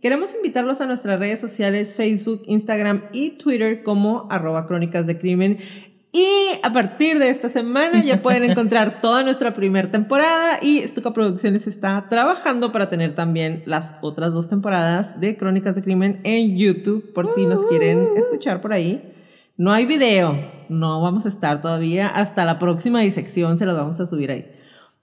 Queremos invitarlos a nuestras redes sociales Facebook, Instagram y Twitter como arroba crónicas de crimen. Y a partir de esta semana ya pueden encontrar toda nuestra primera temporada y Stuka Producciones está trabajando para tener también las otras dos temporadas de Crónicas de Crimen en YouTube por si nos quieren escuchar por ahí. No hay video, no vamos a estar todavía. Hasta la próxima disección se las vamos a subir ahí.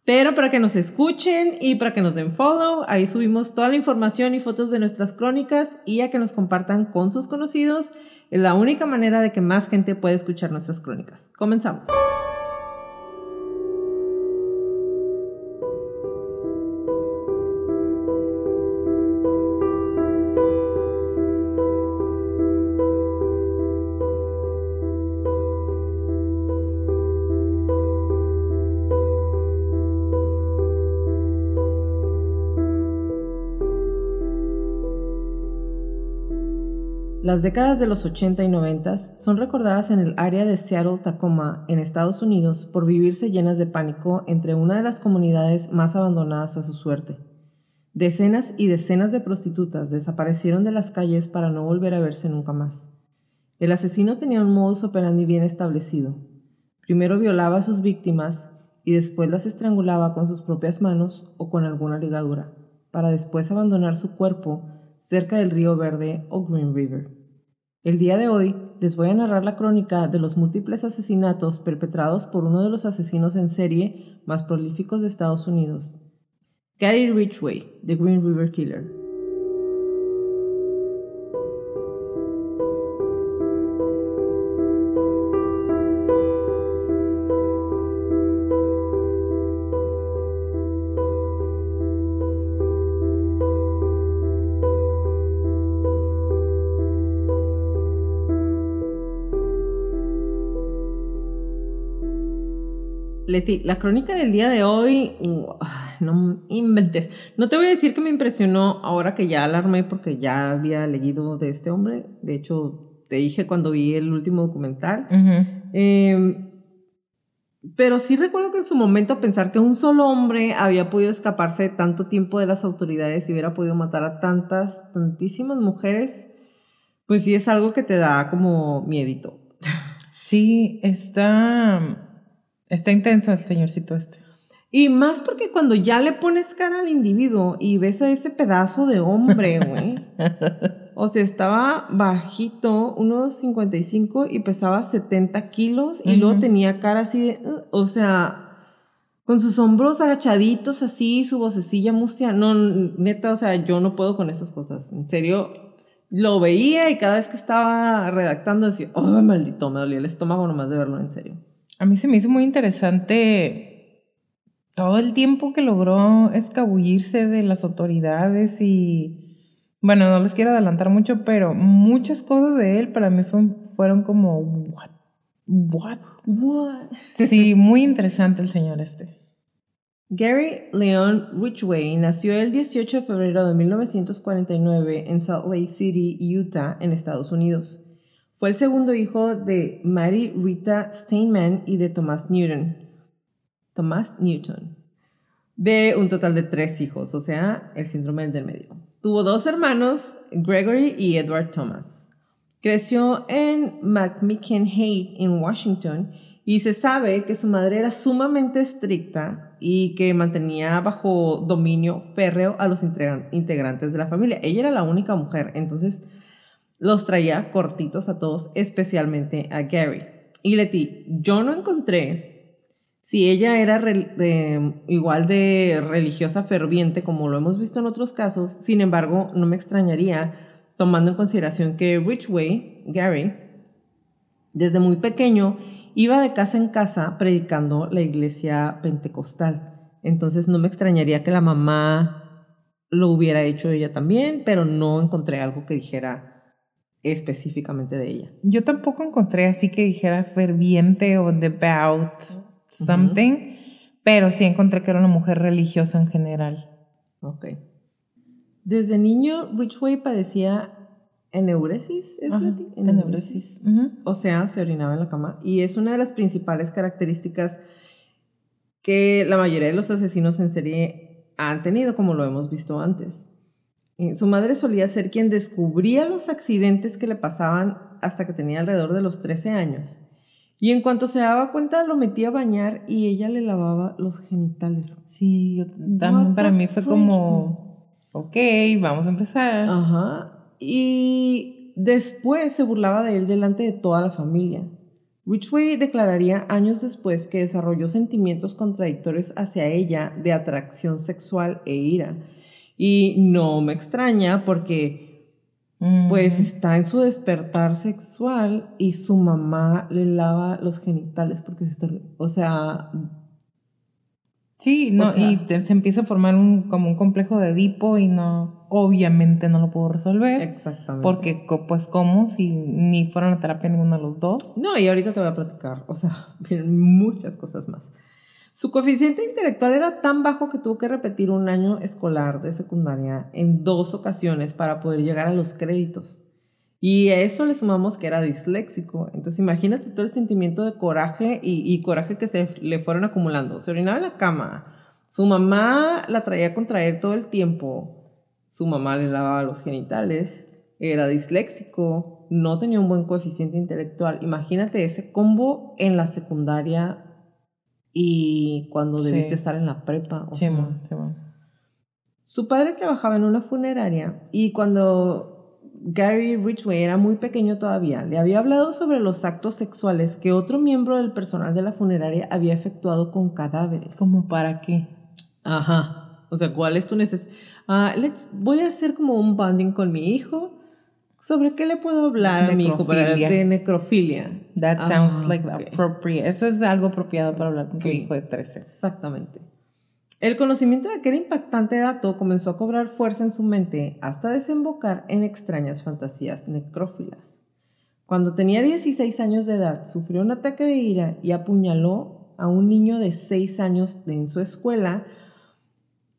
Pero para que nos escuchen y para que nos den follow, ahí subimos toda la información y fotos de nuestras crónicas y a que nos compartan con sus conocidos. Es la única manera de que más gente pueda escuchar nuestras crónicas. Comenzamos. Las décadas de los 80 y 90 son recordadas en el área de Seattle-Tacoma, en Estados Unidos, por vivirse llenas de pánico entre una de las comunidades más abandonadas a su suerte. Decenas y decenas de prostitutas desaparecieron de las calles para no volver a verse nunca más. El asesino tenía un modus operandi bien establecido. Primero violaba a sus víctimas y después las estrangulaba con sus propias manos o con alguna ligadura, para después abandonar su cuerpo cerca del río Verde o Green River. El día de hoy les voy a narrar la crónica de los múltiples asesinatos perpetrados por uno de los asesinos en serie más prolíficos de Estados Unidos, Gary Ridgway, The Green River Killer. Leti, la crónica del día de hoy, no inventes. No te voy a decir que me impresionó ahora que ya alarmé porque ya había leído de este hombre. De hecho, te dije cuando vi el último documental. Em, pero sí recuerdo que en su momento pensar que un solo hombre había podido escaparse tanto tiempo de las autoridades y hubiera podido matar a tantas, tantísimas mujeres, pues sí es algo que te da como miedito. Sí, está Está intenso el señorcito este. Y más porque cuando ya le pones cara al individuo y ves a ese pedazo de hombre, güey. o sea, estaba bajito, unos 55 y pesaba 70 kilos y luego tenía cara así de, o sea, con sus hombros agachaditos así, su vocecilla mustia. No, neta, o sea, yo no puedo con esas cosas. En serio, lo veía y cada vez que estaba redactando decía, oh, maldito, me dolía el estómago nomás de verlo, en serio. A mí se me hizo muy interesante todo el tiempo que logró escabullirse de las autoridades y, bueno, no les quiero adelantar mucho, pero muchas cosas de él para mí fueron como, what, what, what. Sí, muy interesante el señor este. Gary Leon Ridgway nació el 18 de febrero de 1949 en Salt Lake City, Utah, en Estados Unidos. Fue el segundo hijo de Mary Rita Steinman y de Thomas Newton. Thomas Newton. De un total de tres hijos, o sea, el síndrome del medio. Tuvo dos hermanos, Gregory y Edward Thomas. Creció en McMicken Heights, en Washington, y se sabe que su madre era sumamente estricta y que mantenía bajo dominio férreo a los integrantes de la familia. Ella era la única mujer, entonces los traía cortitos a todos, especialmente a Gary. Y Leti, yo no encontré si ella era igual de religiosa ferviente como lo hemos visto en otros casos, sin embargo, no me extrañaría tomando en consideración que Richway, Gary, desde muy pequeño iba de casa en casa predicando la iglesia pentecostal. Entonces no me extrañaría que la mamá lo hubiera hecho ella también, pero no encontré algo que dijera específicamente de ella. Yo tampoco encontré así que dijera ferviente o devout something, pero sí encontré que era una mujer religiosa en general. Ok. Desde niño, Ridgway padecía eneuresis, ¿es latín? eneuresis. O sea, se orinaba en la cama. Y es una de las principales características que la mayoría de los asesinos en serie han tenido, como lo hemos visto antes. Eh, Su madre solía ser quien descubría los accidentes que le pasaban hasta que tenía alrededor de los 13 años. Y en cuanto se daba cuenta, lo metía a bañar y ella le lavaba los genitales. Sí, yo también para mí fue como, ok, vamos a empezar. Ajá. Y después se burlaba de él delante de toda la familia. Ridgway declararía años después que desarrolló sentimientos contradictorios hacia ella de atracción sexual e ira. Y no me extraña porque Mm. pues está en su despertar sexual y su mamá le lava los genitales porque se está... O sea, Sí, no, sea- y te- se empieza a formar un, como un complejo de Edipo y no, obviamente no lo puedo resolver. exactamente. Porque, pues, ¿cómo? Si ni fueron a terapia ninguno de los dos. No, y ahorita te voy a platicar, o sea, vienen muchas cosas más. Su coeficiente intelectual era tan bajo que tuvo que repetir un año escolar de secundaria en dos ocasiones para poder llegar a los créditos. Y a eso le sumamos que era disléxico. Entonces imagínate todo el sentimiento de coraje y, coraje que se le fueron acumulando. Se orinaba en la cama. Su mamá la traía a contraer todo el tiempo. Su mamá le lavaba los genitales. Era disléxico. No tenía un buen coeficiente intelectual. Imagínate ese combo en la secundaria y cuando Sí. debiste estar en la prepa. o Sí, sea, ma, sí, ma. su padre trabajaba en una funeraria y cuando Gary Ridgway era muy pequeño todavía, le había hablado sobre los actos sexuales que otro miembro del personal de la funeraria había efectuado con cadáveres. ¿Cómo para qué? Ajá. O sea, ¿cuál es tu necesidad? Let's- voy a hacer como un bonding con mi hijo. ¿Sobre qué le puedo hablar a mi hijo para de necrofilia? That Ah, sounds like ok. appropriate. Eso es algo apropiado para hablar con tu hijo de 13. Exactamente. El conocimiento de aquel impactante dato comenzó a cobrar fuerza en su mente hasta desembocar en extrañas fantasías necrófilas. Cuando tenía 16 años de edad, sufrió un ataque de ira y apuñaló a un niño de 6 años en su escuela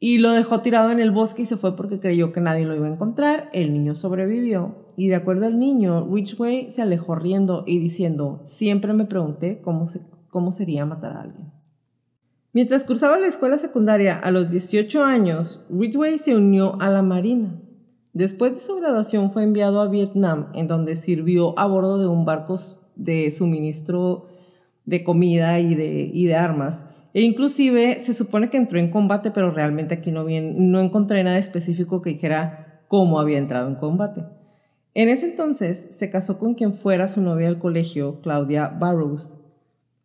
y lo dejó tirado en el bosque y se fue porque creyó que nadie lo iba a encontrar. El niño sobrevivió y de acuerdo al niño, Ridgway se alejó riendo y diciendo, siempre me pregunté cómo, cómo sería matar a alguien. Mientras cursaba la escuela secundaria a los 18 años, Ridgway se unió a la Marina. Después de su graduación fue enviado a Vietnam, en donde sirvió a bordo de un barco de suministro de comida y de, y de armas. E inclusive se supone que entró en combate, pero realmente aquí no, bien, no encontré nada específico que dijera cómo había entrado en combate. En ese entonces se casó con quien fuera su novia del colegio, Claudia Barrows.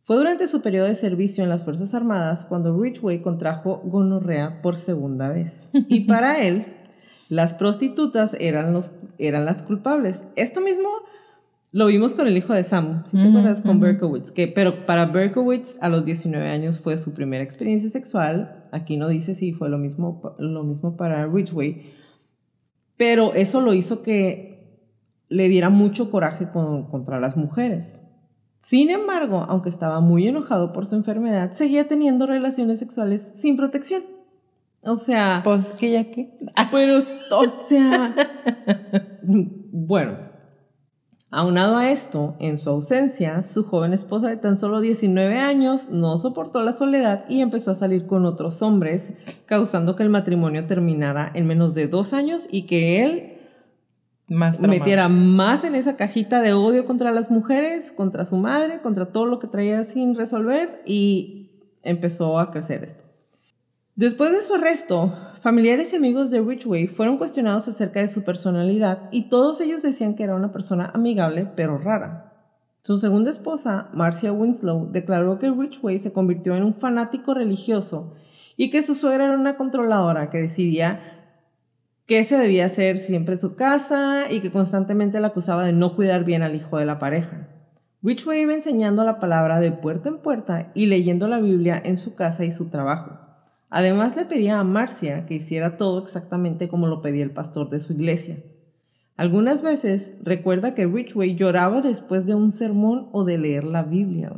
Fue durante su periodo de servicio en las Fuerzas Armadas cuando Ridgway contrajo gonorrea por segunda vez. Y para él, las prostitutas eran, los, eran las culpables. Esto mismo lo vimos con el hijo de Sam, si te Ujú, acuerdas, con. Berkowitz. Que, pero para Berkowitz, a los 19 años fue su primera experiencia sexual. Aquí no dice si fue lo mismo, lo mismo para Ridgway. Pero eso lo hizo que le diera mucho coraje con- contra las mujeres. Sin embargo, aunque estaba muy enojado por su enfermedad, seguía teniendo relaciones sexuales sin protección. O sea, Pues que ya que. pero, o sea, bueno, aunado a esto, en su ausencia, su joven esposa de tan solo 19 años no soportó la soledad y empezó a salir con otros hombres, causando que el matrimonio terminara en menos de dos años y que él Más metiera más en esa cajita de odio contra las mujeres, contra su madre, contra todo lo que traía sin resolver y empezó a crecer esto. Después de su arresto, familiares y amigos de Ridgway fueron cuestionados acerca de su personalidad y todos ellos decían que era una persona amigable pero rara. Su segunda esposa, Marcia Winslow, declaró que Ridgway se convirtió en un fanático religioso y que su suegra era una controladora que decidía qué se debía hacer siempre su casa y que constantemente la acusaba de no cuidar bien al hijo de la pareja. Ridgway iba enseñando la palabra de puerta en puerta y leyendo la Biblia en su casa y su trabajo. Además le pedía a Marcia que hiciera todo exactamente como lo pedía el pastor de su iglesia. Algunas veces recuerda que Ridgway lloraba después de un sermón o de leer la Biblia.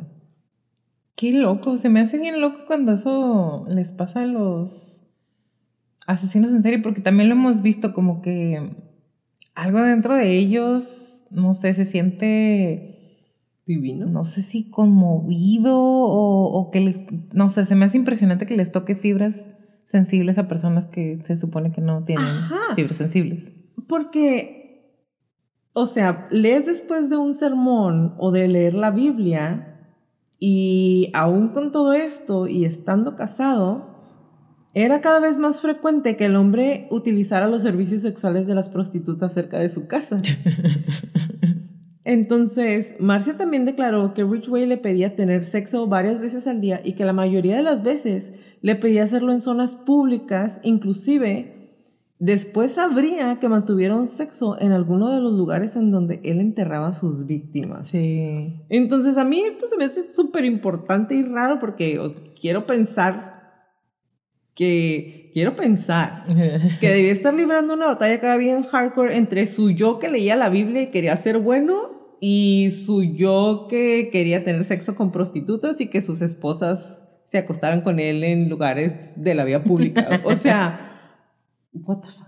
Qué loco, se me hace bien loco cuando eso les pasa a los asesinos en serie, porque también lo hemos visto como que algo dentro de ellos, no sé, se siente Divino. no sé si conmovido o, o que les, no sé, se me hace impresionante que les toque fibras sensibles a personas que se supone que no tienen Ajá. fibras sensibles. Porque, o sea, lees después de un sermón o de leer la Biblia y aún con todo esto y estando casado, era cada vez más frecuente que el hombre utilizara los servicios sexuales de las prostitutas cerca de su casa. Entonces, Marcia también declaró que Ridgway le pedía tener sexo varias veces al día y que la mayoría de las veces le pedía hacerlo en zonas públicas, inclusive después sabría que mantuvieron sexo en alguno de los lugares en donde él enterraba a sus víctimas. Sí. Entonces, a mí esto se me hace súper importante y raro porque quiero pensar que, quiero pensar que debía estar librando una batalla cada bien hardcore entre su yo que leía la Biblia y quería ser bueno y su yo que quería tener sexo con prostitutas y que sus esposas se acostaran con él en lugares de la vía pública. O sea, what the fuck.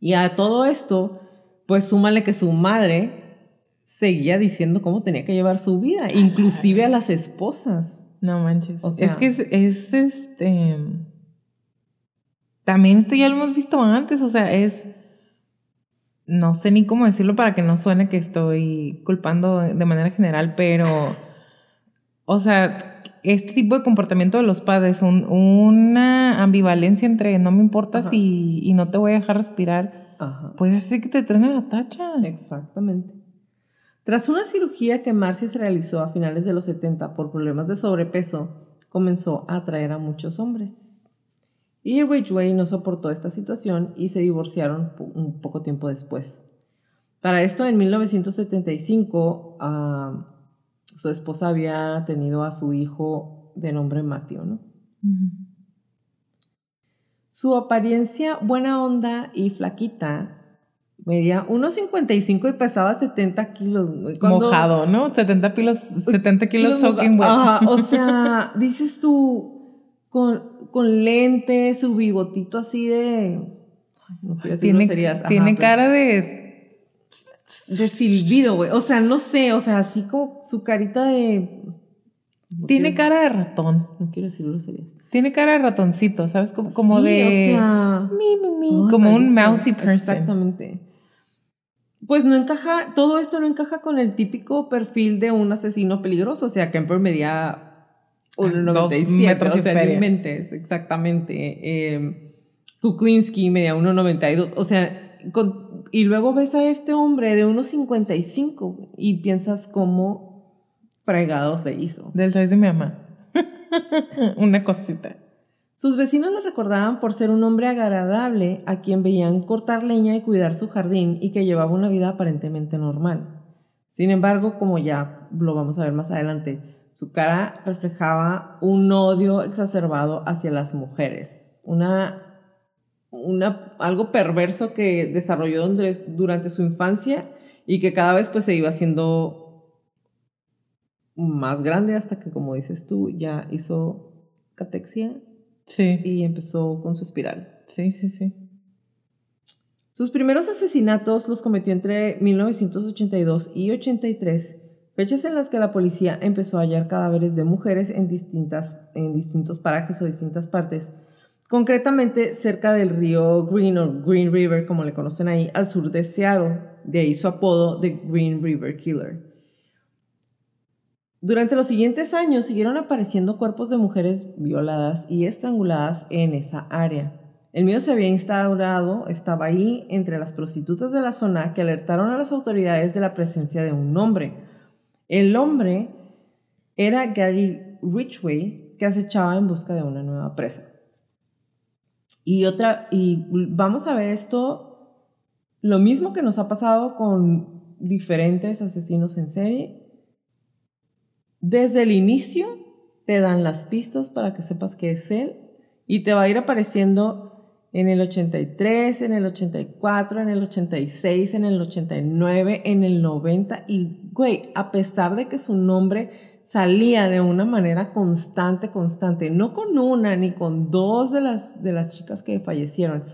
Y a todo esto, pues súmale que su madre seguía diciendo cómo tenía que llevar su vida, inclusive a las esposas. No manches. O sea- es que es, es, este. También esto ya lo hemos visto antes, o sea, es. No sé ni cómo decirlo para que no suene que estoy culpando de manera general, pero. O sea, este tipo de comportamiento de los padres, un- una ambivalencia entre no me importa Ajá. si y no te voy a dejar respirar, Ajá. puede hacer que te truene la tacha. Exactamente. Tras una cirugía que Marcia se realizó a finales de los 70 por problemas de sobrepeso, comenzó a atraer a muchos hombres. Y Ridgway no soportó esta situación y se divorciaron un poco tiempo después. Para esto, en 1975, ah, su esposa había tenido a su hijo de nombre Matthew, ¿no? Su apariencia buena onda y flaquita medía 1,55 y pesaba 70 kilos. Cuando- Mojado, ¿no? 70 kilos, 70 kilos soaking wet. o sea, dices tú, con, con lentes, su bigotito así de... ay, no quiero decir tiene groserías, ajá, tiene pero- cara de De silbido, güey. O sea, no sé, o sea, así como su carita de... no Tiene quiero- cara de ratón. No quiero decir groserías. Tiene cara de ratoncito, ¿sabes? Como, como Sí, de. O sea, mi, mi, mi, Ay, como un mousy person. Exactamente. Pues no encaja, todo esto no encaja con el típico perfil de un asesino peligroso. O sea, Kemper medía 1,97. metros O sea, no inventes, exactamente. Eh, Kuklinski medía 1,92. O sea, con- y luego ves a este hombre de 1,55 y piensas cómo fregados le hizo. Del size de mi mamá. Una cosita. Sus vecinos le recordaban por ser un hombre agradable a quien veían cortar leña y cuidar su jardín y que llevaba una vida aparentemente normal. Sin embargo, como ya lo vamos a ver más adelante, su cara reflejaba un odio exacerbado hacia las mujeres, una, una, algo perverso que desarrolló durante- durante su infancia y que cada vez pues se iba haciendo más grande hasta que, como dices tú, ya hizo catexia Sí. y empezó con su espiral. Sí, sí, sí. Sus primeros asesinatos los cometió entre 1982 y 83, fechas en las que la policía empezó a hallar cadáveres de mujeres en, distintas, en distintos parajes o distintas partes, concretamente cerca del río Green o Green River, como le conocen ahí, al sur de Seattle, de ahí su apodo de Green River Killer. Durante los siguientes años siguieron apareciendo cuerpos de mujeres violadas y estranguladas en esa área. El miedo se había instaurado, estaba ahí entre las prostitutas de la zona que alertaron a las autoridades de la presencia de un hombre. El hombre era Gary Ridgway, que acechaba en busca de una nueva presa. Y otra, y vamos a ver esto, lo mismo que nos ha pasado con diferentes asesinos en serie. Desde el inicio te dan las pistas para que sepas que es él y te va a ir apareciendo en el 83, en el 84, en el 86, en el 89, en el 90 y, güey, a pesar de que su nombre salía de una manera constante, constante, no con una ni con dos de las, de las chicas que fallecieron,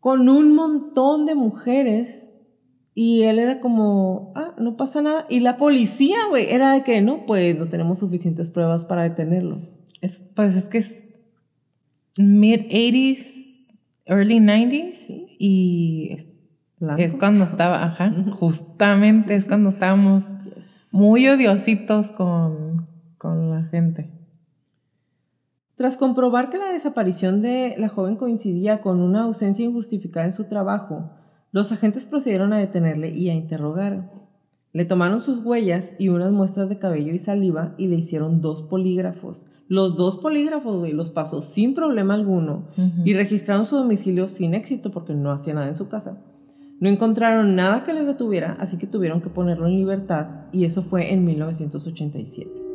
con un montón de mujeres y él era como, ah, no pasa nada. Y la policía, güey, era de que no, pues no tenemos suficientes pruebas para detenerlo. Es, pues es que es mid-80s, early 90s y es, es, cuando estaba, ajá, justamente es cuando estábamos muy odiositos con, con la gente. Tras comprobar que la desaparición de la joven coincidía con una ausencia injustificada en su trabajo, los agentes procedieron a detenerle y a interrogar. Le tomaron sus huellas y unas muestras de cabello y saliva y le hicieron dos polígrafos. Los dos polígrafos, güey, los pasó sin problema alguno y registraron su domicilio sin éxito porque no hacía nada en su casa. No encontraron nada que le detuviera, así que tuvieron que ponerlo en libertad y eso fue en 1987.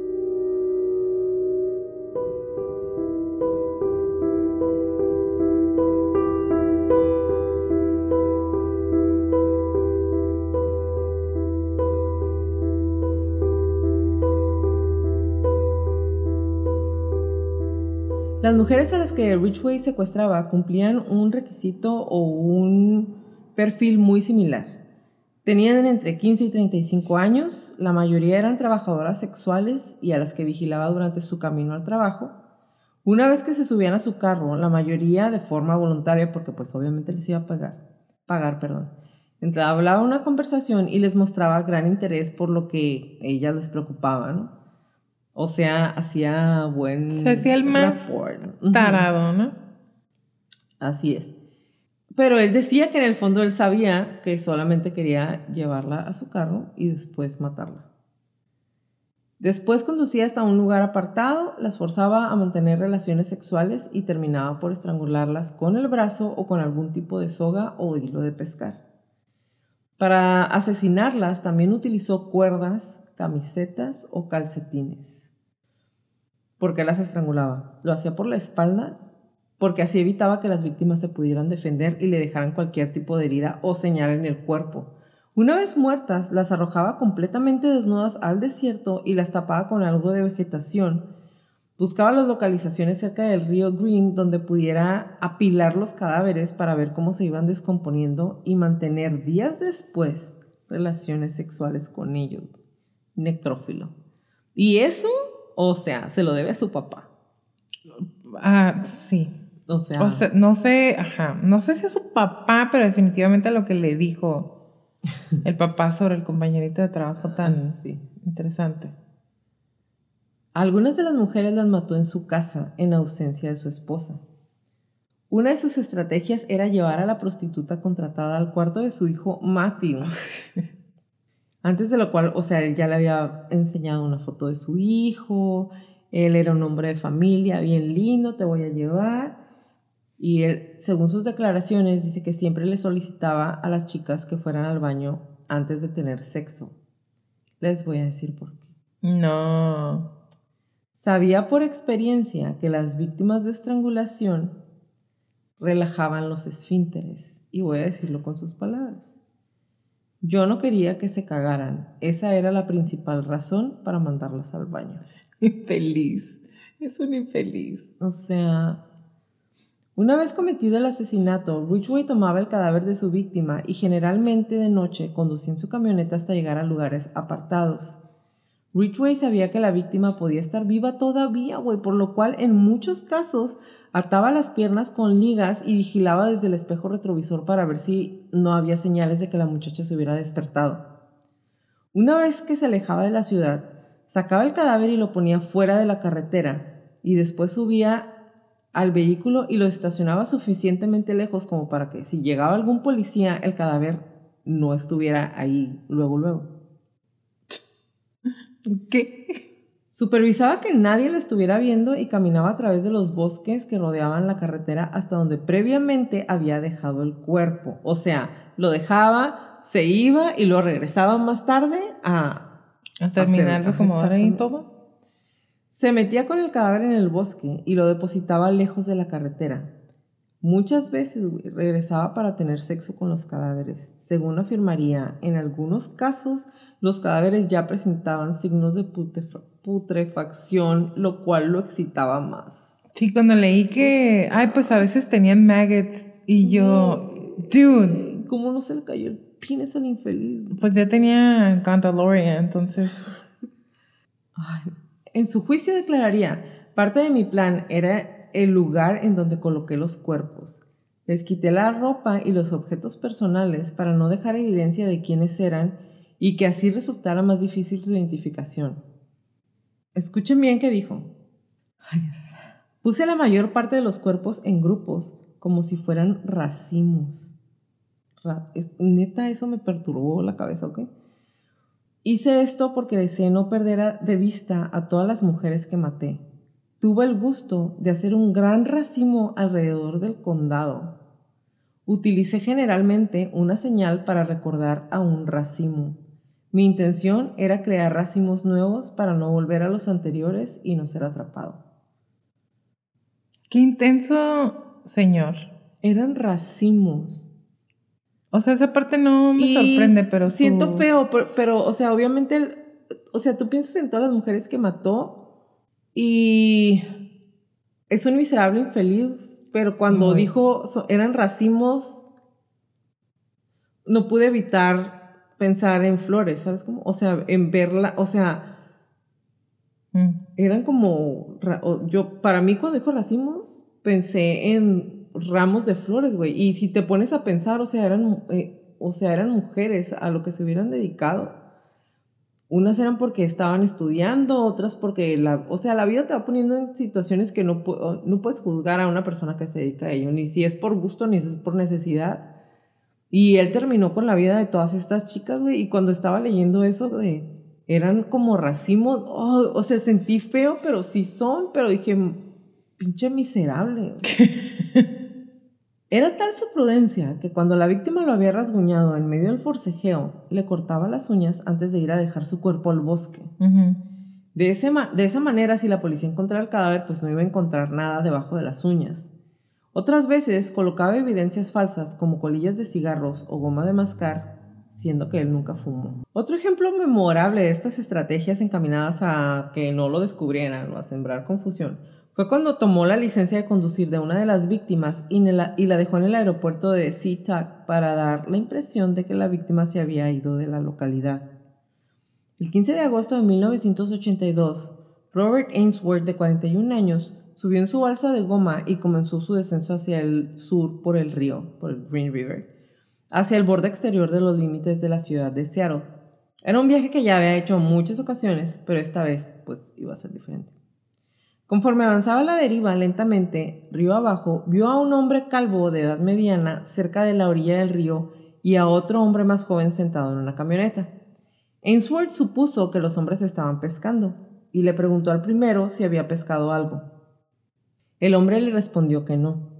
Las mujeres a las que Richway secuestraba cumplían un requisito o un perfil muy similar. Tenían entre 15 y 35 años, la mayoría eran trabajadoras sexuales y a las que vigilaba durante su camino al trabajo. Una vez que se subían a su carro, la mayoría de forma voluntaria, porque pues obviamente les iba a pagar, perdón. Hablaba una conversación y les mostraba gran interés por lo que ellas les preocupaba. O sea, hacía buen. Se hacía el más tarado, ¿no? Así es. Pero él decía que en el fondo él sabía que solamente quería llevarla a su carro y después matarla. Después conducía hasta un lugar apartado, las forzaba a mantener relaciones sexuales y terminaba por estrangularlas con el brazo o con algún tipo de soga o hilo de pescar. Para asesinarlas también utilizó cuerdas, camisetas o calcetines. ¿Por qué las estrangulaba? Lo hacía por la espalda porque así evitaba que las víctimas se pudieran defender y le dejaran cualquier tipo de herida o señal en el cuerpo. Una vez muertas, las arrojaba completamente desnudas al desierto y las tapaba con algo de vegetación. Buscaba las localizaciones cerca del río Green donde pudiera apilar los cadáveres para ver cómo se iban descomponiendo y mantener días después relaciones sexuales con ellos. Necrófilo. Y eso o sea, se lo debe a su papá. Ah, sí. O sea, no sé, ajá, no sé si es su papá, pero definitivamente lo que le dijo el papá sobre el compañerito de trabajo tan sí. interesante. Algunas de las mujeres las mató en su casa en ausencia de su esposa. Una de sus estrategias era llevar a la prostituta contratada al cuarto de su hijo Matthew Antes de lo cual, o sea, él ya le había enseñado una foto de su hijo, él era un hombre de familia, bien lindo, te voy a llevar. Y él, según sus declaraciones, dice que siempre le solicitaba a las chicas que fueran al baño antes de tener sexo. Les voy a decir por qué. No. Sabía por experiencia que las víctimas de estrangulación relajaban los esfínteres. Y voy a decirlo con sus palabras. Yo no quería que se cagaran. Esa era la principal razón para mandarlas al baño. Infeliz. Es un infeliz. O sea, una vez cometido el asesinato, Ridgway tomaba el cadáver de su víctima y generalmente de noche conducía en su camioneta hasta llegar a lugares apartados. Ridgway sabía que la víctima podía estar viva todavía, güey, por lo cual en muchos casos Ataba las piernas con ligas y vigilaba desde el espejo retrovisor para ver si no había señales de que la muchacha se hubiera despertado. Una vez que se alejaba de la ciudad, sacaba el cadáver y lo ponía fuera de la carretera y después subía al vehículo y lo estacionaba suficientemente lejos como para que si llegaba algún policía el cadáver no estuviera ahí luego luego. ¿Qué? Supervisaba que nadie lo estuviera viendo y caminaba a través de los bosques que rodeaban la carretera hasta donde previamente había dejado el cuerpo. O sea, lo dejaba, se iba y lo regresaba más tarde a, a terminar de acomodar ahí todo. Se metía con el cadáver en el bosque y lo depositaba lejos de la carretera. Muchas veces regresaba para tener sexo con los cadáveres. Según afirmaría, en algunos casos los cadáveres ya presentaban signos de putrefacción, lo cual lo excitaba más. Sí, cuando leí que, ay, pues a veces tenían maggots y yo, dude. ¿Cómo no se le cayó el pines al infeliz? Pues ya tenía Cantaloria, entonces. En su juicio declararía, parte de mi plan era el lugar en donde coloqué los cuerpos. Les quité la ropa y los objetos personales para no dejar evidencia de quiénes eran y que así resultara más difícil su identificación. Escuchen bien qué dijo. Puse la mayor parte de los cuerpos en grupos, como si fueran racimos. neta, eso me perturbó la cabeza, ¿ok? Hice esto porque deseé no perder de vista a todas las mujeres que maté tuvo el gusto de hacer un gran racimo alrededor del condado. Utilicé generalmente una señal para recordar a un racimo. Mi intención era crear racimos nuevos para no volver a los anteriores y no ser atrapado. Qué intenso, señor. Eran racimos. O sea, esa parte no me sorprende, pero siento feo, pero, o sea, obviamente, o sea, tú piensas en todas las mujeres que mató y es un miserable infeliz, pero cuando dijo eran racimos, no pude evitar pensar en flores, ¿sabes cómo? O sea, en verla, o sea, mm. eran como, yo, para mí cuando dijo racimos, pensé en ramos de flores, güey. Y si te pones a pensar, o sea, eran, eh, o sea, eran mujeres a lo que se hubieran dedicado. Unas eran porque estaban estudiando, otras porque la, o sea, la vida te va poniendo en situaciones que no, no puedes juzgar a una persona que se dedica a ello, ni si es por gusto ni si es por necesidad. Y él terminó con la vida de todas estas chicas, güey, y cuando estaba leyendo eso de eran como racimos, oh, o sea, sentí feo, pero sí son, pero dije, pinche miserable. Era tal su prudencia que cuando la víctima lo había rasguñado en medio del forcejeo, le cortaba las uñas antes de ir a dejar su cuerpo al bosque. de, ese de esa manera, si la policía encontraba el cadáver, pues no iba a encontrar nada debajo de las uñas. Otras veces colocaba evidencias falsas como colillas de cigarros o goma de mascar, siendo que él nunca fumó. Otro ejemplo memorable de estas estrategias encaminadas a que no lo descubrieran o a sembrar confusión fue cuando tomó la licencia de conducir de una de las víctimas y, la, dejó en el aeropuerto de SeaTac para dar la impresión de que la víctima se había ido de la localidad. El 15 de agosto de 1982, Robert Ainsworth, de 41 años, subió en su balsa de goma y comenzó su descenso hacia el sur por el río, por el Green River, hacia el borde exterior de los límites de la ciudad de Seattle. Era un viaje que ya había hecho muchas ocasiones, pero esta vez pues iba a ser diferente. Conforme avanzaba la deriva lentamente, río abajo, vio a un hombre calvo de edad mediana cerca de la orilla del río y a otro hombre más joven sentado en una camioneta. Ainsworth supuso que los hombres estaban pescando y le preguntó al primero si había pescado algo. El hombre le respondió que no.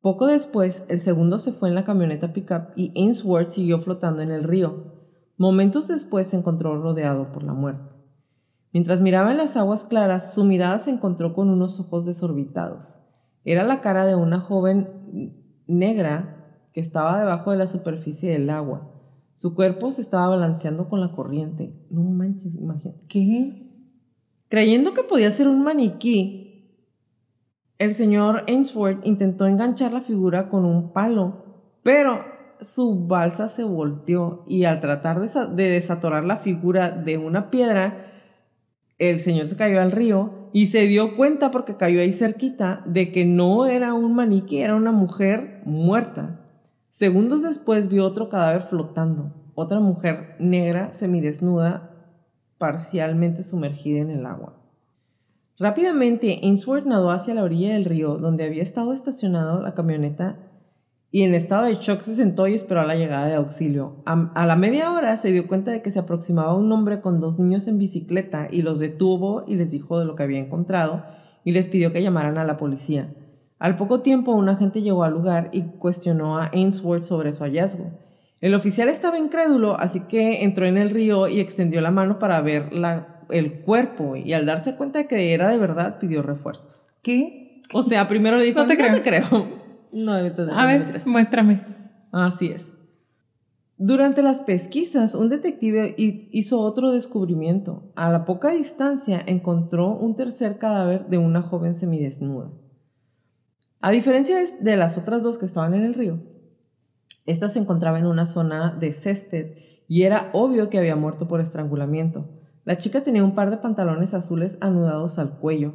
Poco después, el segundo se fue en la camioneta pickup y Ainsworth siguió flotando en el río. Momentos después se encontró rodeado por la muerte. Mientras miraba en las aguas claras, su mirada se encontró con unos ojos desorbitados. Era la cara de una joven negra que estaba debajo de la superficie del agua. Su cuerpo se estaba balanceando con la corriente. No manches, imagínate. ¿Qué? Creyendo que podía ser un maniquí, el señor Ainsworth intentó enganchar la figura con un palo, pero su balsa se volteó y al tratar de desatorar la figura de una piedra, el señor se cayó al río y se dio cuenta porque cayó ahí cerquita de que no era un maniquí, era una mujer muerta. Segundos después vio otro cadáver flotando, otra mujer negra semidesnuda, parcialmente sumergida en el agua. Rápidamente, Ainsworth nadó hacia la orilla del río donde había estado estacionado la camioneta y en estado de shock se sentó y esperó a la llegada de auxilio. A, la media hora se dio cuenta de que se aproximaba un hombre con dos niños en bicicleta y los detuvo y les dijo de lo que había encontrado y les pidió que llamaran a la policía. Al poco tiempo un agente llegó al lugar y cuestionó a Ainsworth sobre su hallazgo. El oficial estaba incrédulo, así que entró en el río y extendió la mano para ver el cuerpo y al darse cuenta de que era de verdad pidió refuerzos. ¿Qué? O sea, primero le dijo, no te creo. No, este es de A ver, 2003. muéstrame. Así es. Durante las pesquisas, un detective hi- hizo otro descubrimiento. A la poca distancia encontró un tercer cadáver de una joven semidesnuda. A diferencia de- de las otras dos que estaban en el río, esta se encontraba en una zona de césped y era obvio que había muerto por estrangulamiento. La chica tenía un par de pantalones azules anudados al cuello.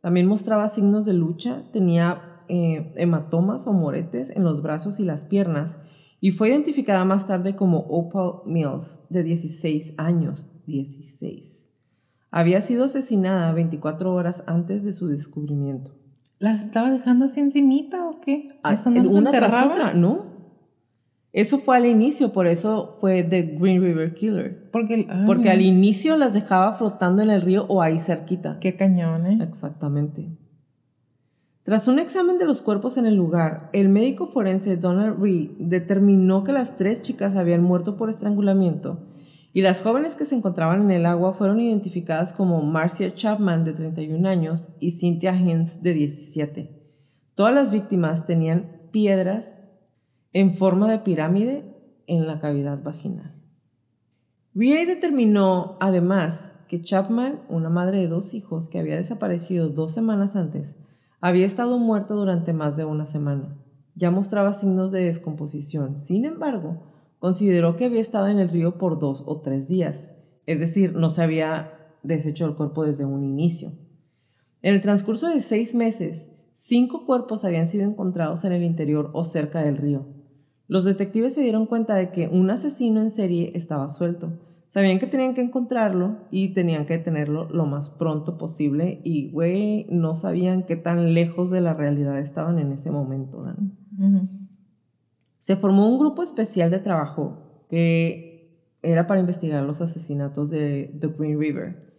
También mostraba signos de lucha, tenía eh, hematomas o moretes en los brazos y las piernas y fue identificada más tarde como Opal Mills, de 16 años. 16. Había sido asesinada 24 horas antes de su descubrimiento. ¿Las estaba dejando así encimita o qué? Ah, ¿Eso no las una tras otra, ¿no? Eso fue al inicio, por eso fue The Green River Killer. Porque, ay, Porque al inicio las dejaba flotando en el río o ahí cerquita. Qué cañón, ¿eh? Exactamente. Tras un examen de los cuerpos en el lugar, el médico forense Donald Reed determinó que las tres chicas habían muerto por estrangulamiento y las jóvenes que se encontraban en el agua fueron identificadas como Marcia Chapman, de 31 años, y Cynthia Hines, de 17. Todas las víctimas tenían piedras en forma de pirámide en la cavidad vaginal. Reed determinó, además, que Chapman, una madre de dos hijos que había desaparecido dos semanas antes, había estado muerta durante más de una semana. Ya mostraba signos de descomposición. Sin embargo, consideró que había estado en el río por dos o tres días, es decir, no se había deshecho el cuerpo desde un inicio. En el transcurso de seis meses, cinco cuerpos habían sido encontrados en el interior o cerca del río. Los detectives se dieron cuenta de que un asesino en serie estaba suelto. Sabían que tenían que encontrarlo y tenían que detenerlo lo más pronto posible y, güey, no sabían qué tan lejos de la realidad estaban en ese momento. ¿no? Se formó un grupo especial de trabajo que era para investigar los asesinatos de The Green River.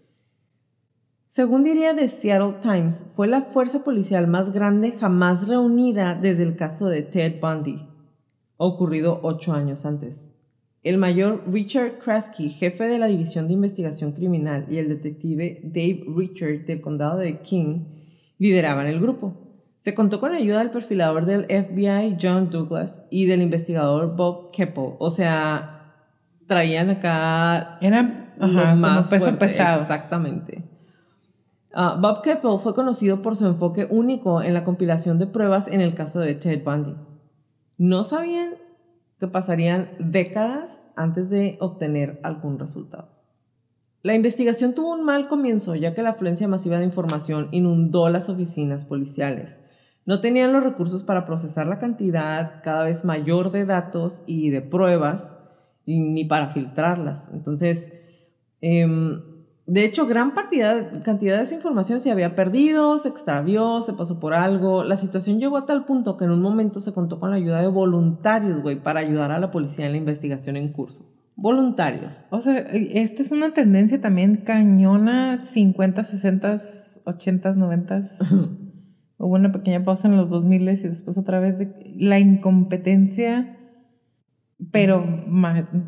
Según diría The Seattle Times, fue la fuerza policial más grande jamás reunida desde el caso de Ted Bundy, ocurrido ocho años antes. El mayor Richard Krasky, jefe de la División de Investigación Criminal, y el detective Dave Richard del condado de King lideraban el grupo. Se contó con la ayuda del perfilador del FBI John Douglas y del investigador Bob Keppel. O sea, traían acá Era lo ajá, como más peso pesado. Exactamente. Ah, Bob Keppel fue conocido por su enfoque único en la compilación de pruebas en el caso de Ted Bundy. No sabían que pasarían décadas antes de obtener algún resultado. La investigación tuvo un mal comienzo ya que la afluencia masiva de información inundó las oficinas policiales. No tenían los recursos para procesar la cantidad cada vez mayor de datos y de pruebas y ni para filtrarlas. Entonces, em, de hecho, gran partida- cantidad de esa información se había perdido, se extravió, se pasó por algo. La situación llegó a tal punto que en un momento se contó con la ayuda de voluntarios, güey, para ayudar a la policía en la investigación en curso. Voluntarios. O sea, esta es una tendencia también cañona, 50, 60, 80, 90. Hubo una pequeña pausa en los 2000 y después otra vez de la incompetencia, pero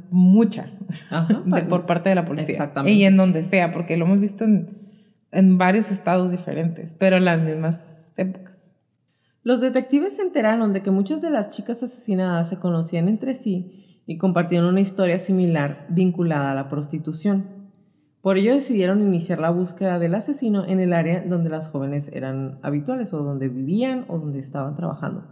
mucha, Ajá, de- por parte de la policía. Exactamente. Y en donde sea, porque lo hemos visto en, en varios estados diferentes, pero en las mismas épocas. Los detectives se enteraron de que muchas de las chicas asesinadas se conocían entre sí y compartían una historia similar vinculada a la prostitución. Por ello decidieron iniciar la búsqueda del asesino en el área donde las jóvenes eran habituales o donde vivían o donde estaban trabajando.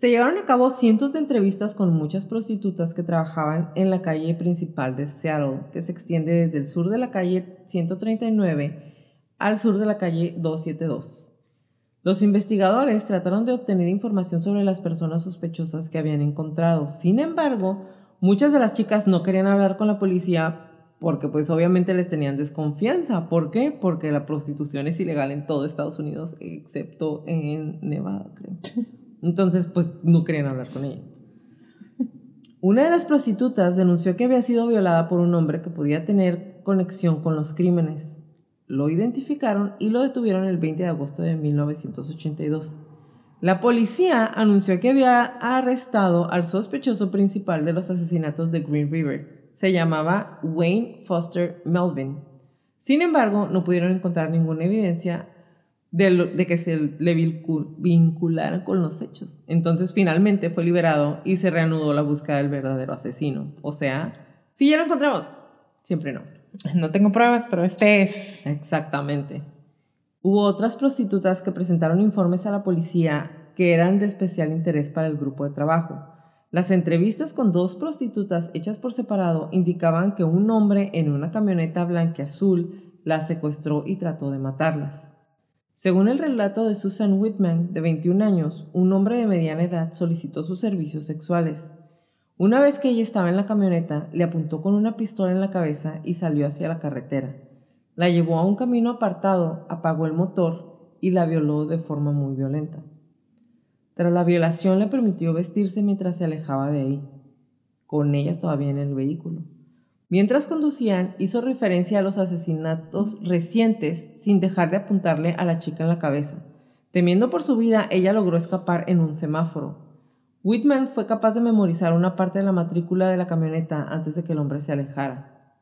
Se llevaron a cabo cientos de entrevistas con muchas prostitutas que trabajaban en la calle principal de Seattle, que se extiende desde el sur de la calle 139 al sur de la calle 272. Los investigadores trataron de obtener información sobre las personas sospechosas que habían encontrado. Sin embargo, muchas de las chicas no querían hablar con la policía porque pues obviamente les tenían desconfianza. ¿Por qué? Porque la prostitución es ilegal en todo Estados Unidos excepto en Nevada, creo. Entonces pues no querían hablar con ella. Una de las prostitutas denunció que había sido violada por un hombre que podía tener conexión con los crímenes. Lo identificaron y lo detuvieron el 20 de agosto de 1982. La policía anunció que había arrestado al sospechoso principal de los asesinatos de Green River. Se llamaba Wayne Foster Melvin. Sin embargo, no pudieron encontrar ninguna evidencia de, que se le vinculara con los hechos. Entonces finalmente fue liberado y se reanudó la búsqueda del verdadero asesino. O sea, si ya lo encontramos, siempre no. No tengo pruebas, pero este es. Exactamente. Hubo otras prostitutas que presentaron informes a la policía que eran de especial interés para el grupo de trabajo. Las entrevistas con dos prostitutas hechas por separado indicaban que un hombre en una camioneta blanca azul las secuestró y trató de matarlas. Según el relato de Susan Whitman, de 21 años, un hombre de mediana edad solicitó sus servicios sexuales. Una vez que ella estaba en la camioneta, le apuntó con una pistola en la cabeza y salió hacia la carretera. La llevó a un camino apartado, apagó el motor y la violó de forma muy violenta. Tras la violación le permitió vestirse mientras se alejaba de ahí, con ella todavía en el vehículo. Mientras conducían, hizo referencia a los asesinatos recientes sin dejar de apuntarle a la chica en la cabeza. Temiendo por su vida, ella logró escapar en un semáforo. Whitman fue capaz de memorizar una parte de la matrícula de la camioneta antes de que el hombre se alejara.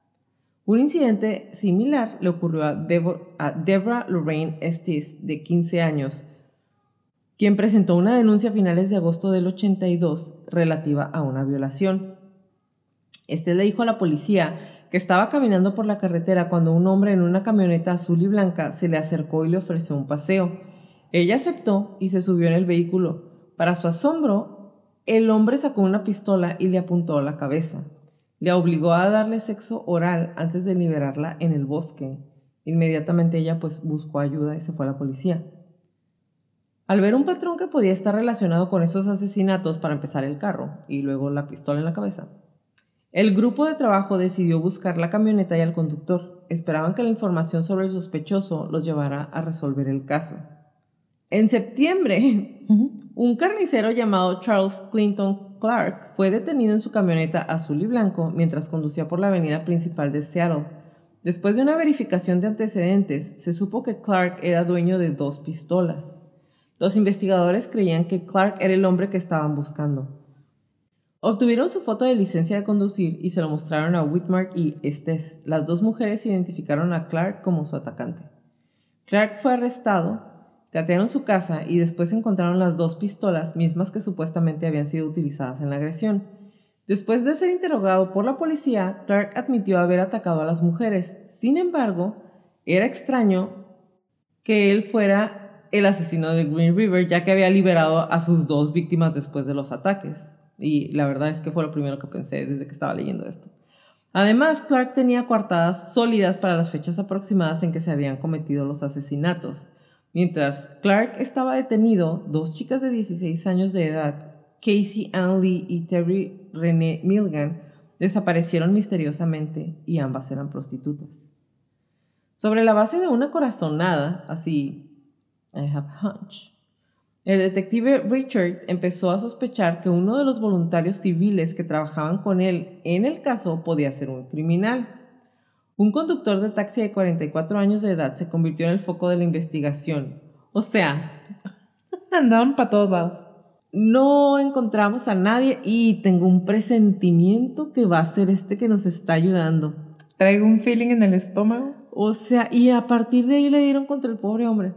Un incidente similar le ocurrió a, Deborah Lorraine Estes, de 15 años, quien presentó una denuncia a finales de agosto del 82 relativa a una violación. Este le dijo a la policía que estaba caminando por la carretera cuando un hombre en una camioneta azul y blanca se le acercó y le ofreció un paseo. Ella aceptó y se subió en el vehículo. Para su asombro, el hombre sacó una pistola y le apuntó a la cabeza. Le obligó a darle sexo oral antes de liberarla en el bosque. Inmediatamente ella pues buscó ayuda y se fue a la policía. Al ver un patrón que podía estar relacionado con esos asesinatos para empezar el carro y luego la pistola en la cabeza, el grupo de trabajo decidió buscar la camioneta y al conductor. Esperaban que la información sobre el sospechoso los llevara a resolver el caso. En septiembre, un carnicero llamado Charles Clinton Clark fue detenido en su camioneta azul y blanco mientras conducía por la avenida principal de Seattle. Después de una verificación de antecedentes, se supo que Clark era dueño de dos pistolas. Los investigadores creían que Clark era el hombre que estaban buscando. Obtuvieron su foto de licencia de conducir y se lo mostraron a Whitmark y Estes. Las dos mujeres identificaron a Clark como su atacante. Clark fue arrestado, catearon su casa y después encontraron las dos pistolas mismas que supuestamente habían sido utilizadas en la agresión. Después de ser interrogado por la policía, Clark admitió haber atacado a las mujeres. Sin embargo, era extraño que él fuera el asesino de Green River, ya que había liberado a sus dos víctimas después de los ataques. Y la verdad es que fue lo primero que pensé desde que estaba leyendo esto. Además, Clark tenía coartadas sólidas para las fechas aproximadas en que se habían cometido los asesinatos. Mientras Clark estaba detenido, dos chicas de 16 años de edad, Casey Ann Lee y Terry Renee Milgan, desaparecieron misteriosamente y ambas eran prostitutas. Sobre la base de una corazonada, así, I have a hunch, el detective Richard empezó a sospechar que uno de los voluntarios civiles que trabajaban con él en el caso podía ser un criminal. Un conductor de taxi de 44 años de edad se convirtió en el foco de la investigación. O sea, andaban para todos lados. No encontramos a nadie y tengo un presentimiento que va a ser este que nos está ayudando. Traigo un feeling en el estómago. O sea, y a partir de ahí le dieron contra el pobre hombre.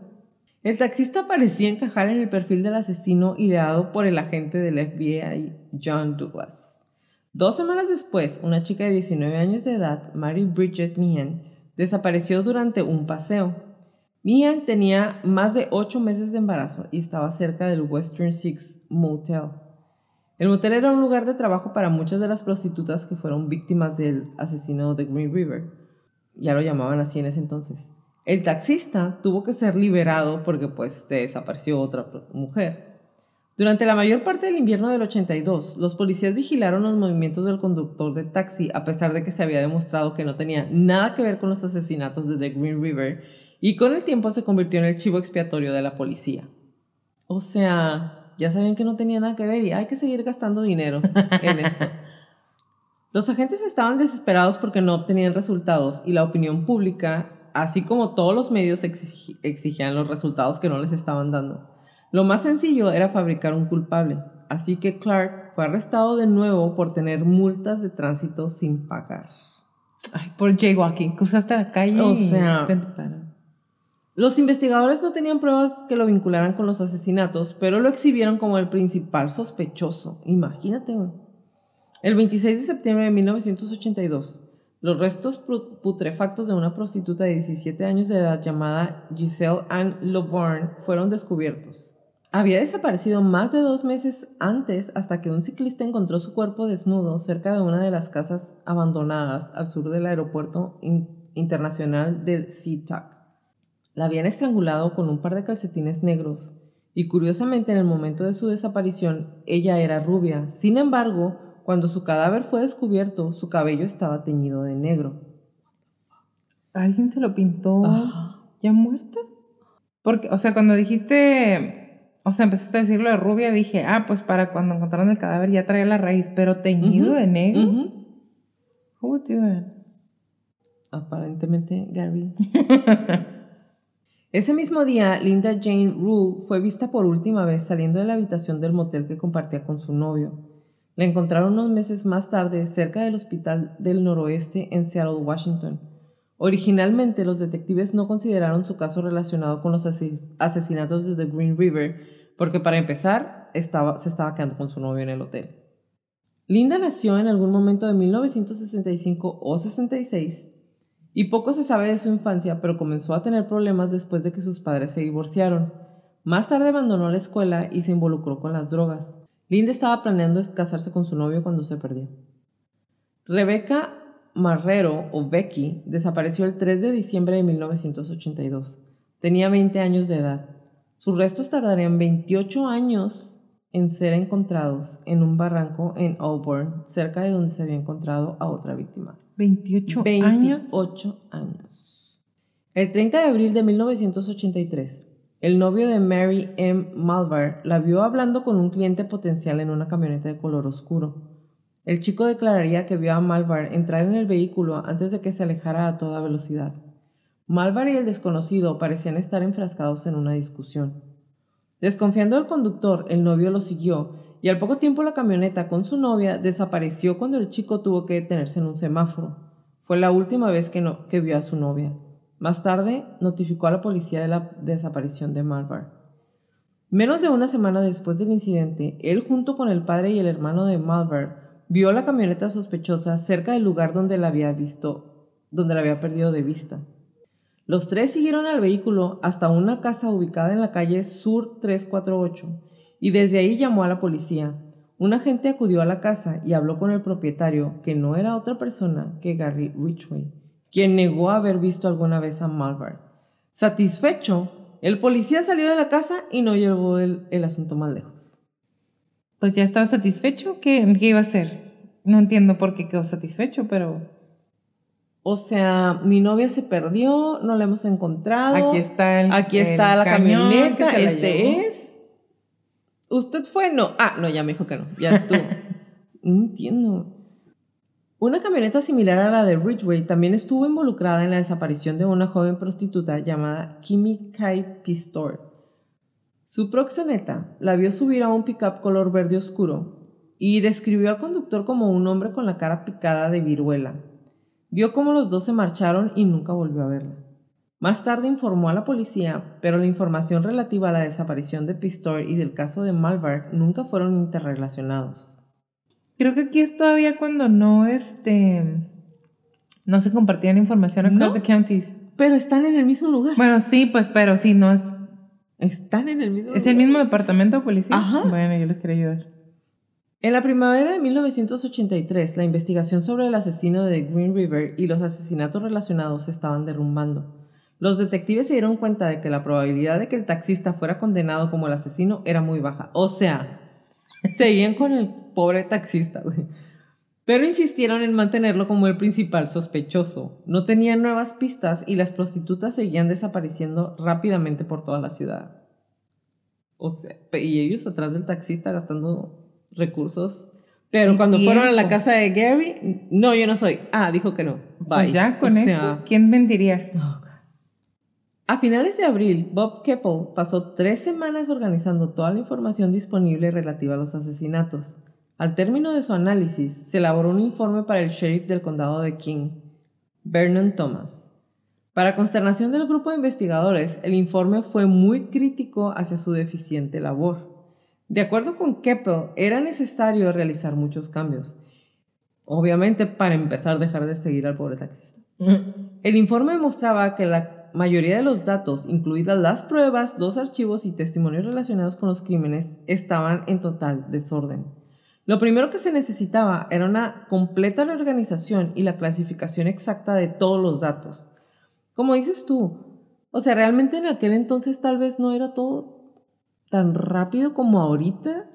El taxista parecía encajar en el perfil del asesino ideado por el agente del FBI, John Douglas. Dos semanas después, una chica de 19 años de edad, Mary Bridget Meehan, desapareció durante un paseo. Meehan tenía más de ocho meses de embarazo y estaba cerca del Western Six Motel. El motel era un lugar de trabajo para muchas de las prostitutas que fueron víctimas del asesino de Green River. Ya lo llamaban así en ese entonces. El taxista tuvo que ser liberado porque pues desapareció otra mujer. Durante la mayor parte del invierno del 82, los policías vigilaron los movimientos del conductor de taxi a pesar de que se había demostrado que no tenía nada que ver con los asesinatos de The Green River y con el tiempo se convirtió en el chivo expiatorio de la policía. O sea, ya sabían que no tenía nada que ver y hay que seguir gastando dinero en esto. Los agentes estaban desesperados porque no obtenían resultados y la opinión pública así como todos los medios exigían los resultados que no les estaban dando. Lo más sencillo era fabricar un culpable, así que Clark fue arrestado de nuevo por tener multas de tránsito sin pagar. Ay, por jaywalking, que usaste la calle. O sea, Los investigadores no tenían pruebas que lo vincularan con los asesinatos, pero lo exhibieron como el principal sospechoso. Imagínate, El 26 de septiembre de 1982, los restos putrefactos de una prostituta de 17 años de edad llamada Giselle Ann Loborn fueron descubiertos. Había desaparecido más de dos meses antes hasta que un ciclista encontró su cuerpo desnudo cerca de una de las casas abandonadas al sur del aeropuerto internacional del SeaTac. La habían estrangulado con un par de calcetines negros, y curiosamente en el momento de su desaparición ella era rubia. Sin embargo, cuando su cadáver fue descubierto, su cabello estaba teñido de negro. ¿Alguien se lo pintó ya muerta? Porque, o sea, cuando dijiste, o sea, empezaste a decirlo de rubia, dije, ah, pues para cuando encontraron el cadáver ya traía la raíz, pero teñido de negro. Who would do that? Aparentemente, Gary. Ese mismo día, Linda Jane Rule fue vista por última vez saliendo de la habitación del motel que compartía con su novio. La encontraron unos meses más tarde cerca del Hospital del Noroeste en Seattle, Washington. Originalmente, los detectives no consideraron su caso relacionado con los asesinatos de The Green River, porque para empezar, estaba, se estaba quedando con su novio en el hotel. Linda nació en algún momento de 1965 o 66 y poco se sabe de su infancia, pero comenzó a tener problemas después de que sus padres se divorciaron. Más tarde abandonó la escuela y se involucró con las drogas. Linda estaba planeando casarse con su novio cuando se perdió. Rebecca Marrero, o Becky, desapareció el 3 de diciembre de 1982. Tenía 20 años de edad. Sus restos tardarían 28 años en ser encontrados en un barranco en Auburn, cerca de donde se había encontrado a otra víctima. 28, 28 años. El 30 de abril de 1983, el novio de Mary M. Malvar la vio hablando con un cliente potencial en una camioneta de color oscuro. El chico declararía que vio a Malvar entrar en el vehículo antes de que se alejara a toda velocidad. Malvar y el desconocido parecían estar enfrascados en una discusión. Desconfiando del conductor, el novio lo siguió y al poco tiempo la camioneta con su novia desapareció cuando el chico tuvo que detenerse en un semáforo. Fue la última vez que, no, que vio a su novia. Más tarde, notificó a la policía de la desaparición de Malvar. Menos de una semana después del incidente, él junto con el padre y el hermano de Malvar vio la camioneta sospechosa cerca del lugar donde la había visto, donde la había perdido de vista. Los tres siguieron al vehículo hasta una casa ubicada en la calle Sur 348 y desde ahí llamó a la policía. Un agente acudió a la casa y habló con el propietario, que no era otra persona que Gary Ridgway, quien negó haber visto alguna vez a Malvar. Satisfecho, el policía salió de la casa y no llevó el, asunto más lejos. Pues ya estaba satisfecho. ¿Qué, ¿Qué iba a hacer? No entiendo por qué quedó satisfecho, pero o sea, mi novia se perdió, no la hemos encontrado. Aquí está el, Aquí está la camioneta, este es. ¿Usted fue? No. Ah, no, ya me dijo que no. Ya estuvo. no entiendo. Una camioneta similar a la de Ridgway también estuvo involucrada en la desaparición de una joven prostituta llamada Kimi Kai Pistor. Su proxeneta la vio subir a un pickup color verde oscuro y describió al conductor como un hombre con la cara picada de viruela Vio cómo los dos se marcharon y nunca volvió a verla. Más tarde informó a la policía, pero la información relativa a la desaparición de Pistor y del caso de Malvar nunca fueron interrelacionados. Creo que aquí es todavía cuando no, este, no se compartían información across the counties. Pero están en el mismo lugar. Bueno, sí, pues, pero sí, no es... Están en el mismo ¿Es el mismo departamento de policía? Ajá. Bueno, yo les quería ayudar. En la primavera de 1983, la investigación sobre el asesino de Green River y los asesinatos relacionados se estaban derrumbando. Los detectives se dieron cuenta de que la probabilidad de que el taxista fuera condenado como el asesino era muy baja. O sea, seguían con el pobre taxista, Pero insistieron en mantenerlo como el principal sospechoso. No tenían nuevas pistas y las prostitutas seguían desapareciendo rápidamente por toda la ciudad. O sea, y ellos atrás del taxista gastando recursos. Pero cuando fueron a la casa de Gary, no, yo no soy. Ah, dijo que no. Bye. Pues ya con eso, ¿quién mentiría? Oh, a finales de abril, Bob Keppel pasó tres semanas organizando toda la información disponible relativa a los asesinatos. Al término de su análisis, se elaboró un informe para el sheriff del condado de King, Vernon Thomas. Para consternación del grupo de investigadores, el informe fue muy crítico hacia su deficiente labor. De acuerdo con Keppel, era necesario realizar muchos cambios. Obviamente, para empezar, dejar de seguir al pobre taxista. El informe mostraba que la mayoría de los datos, incluidas las pruebas, los archivos y testimonios relacionados con los crímenes, estaban en total desorden. Lo primero que se necesitaba era una completa reorganización y la clasificación exacta de todos los datos. Como dices tú, o sea, realmente en aquel entonces tal vez no era todo tan rápido como ahorita,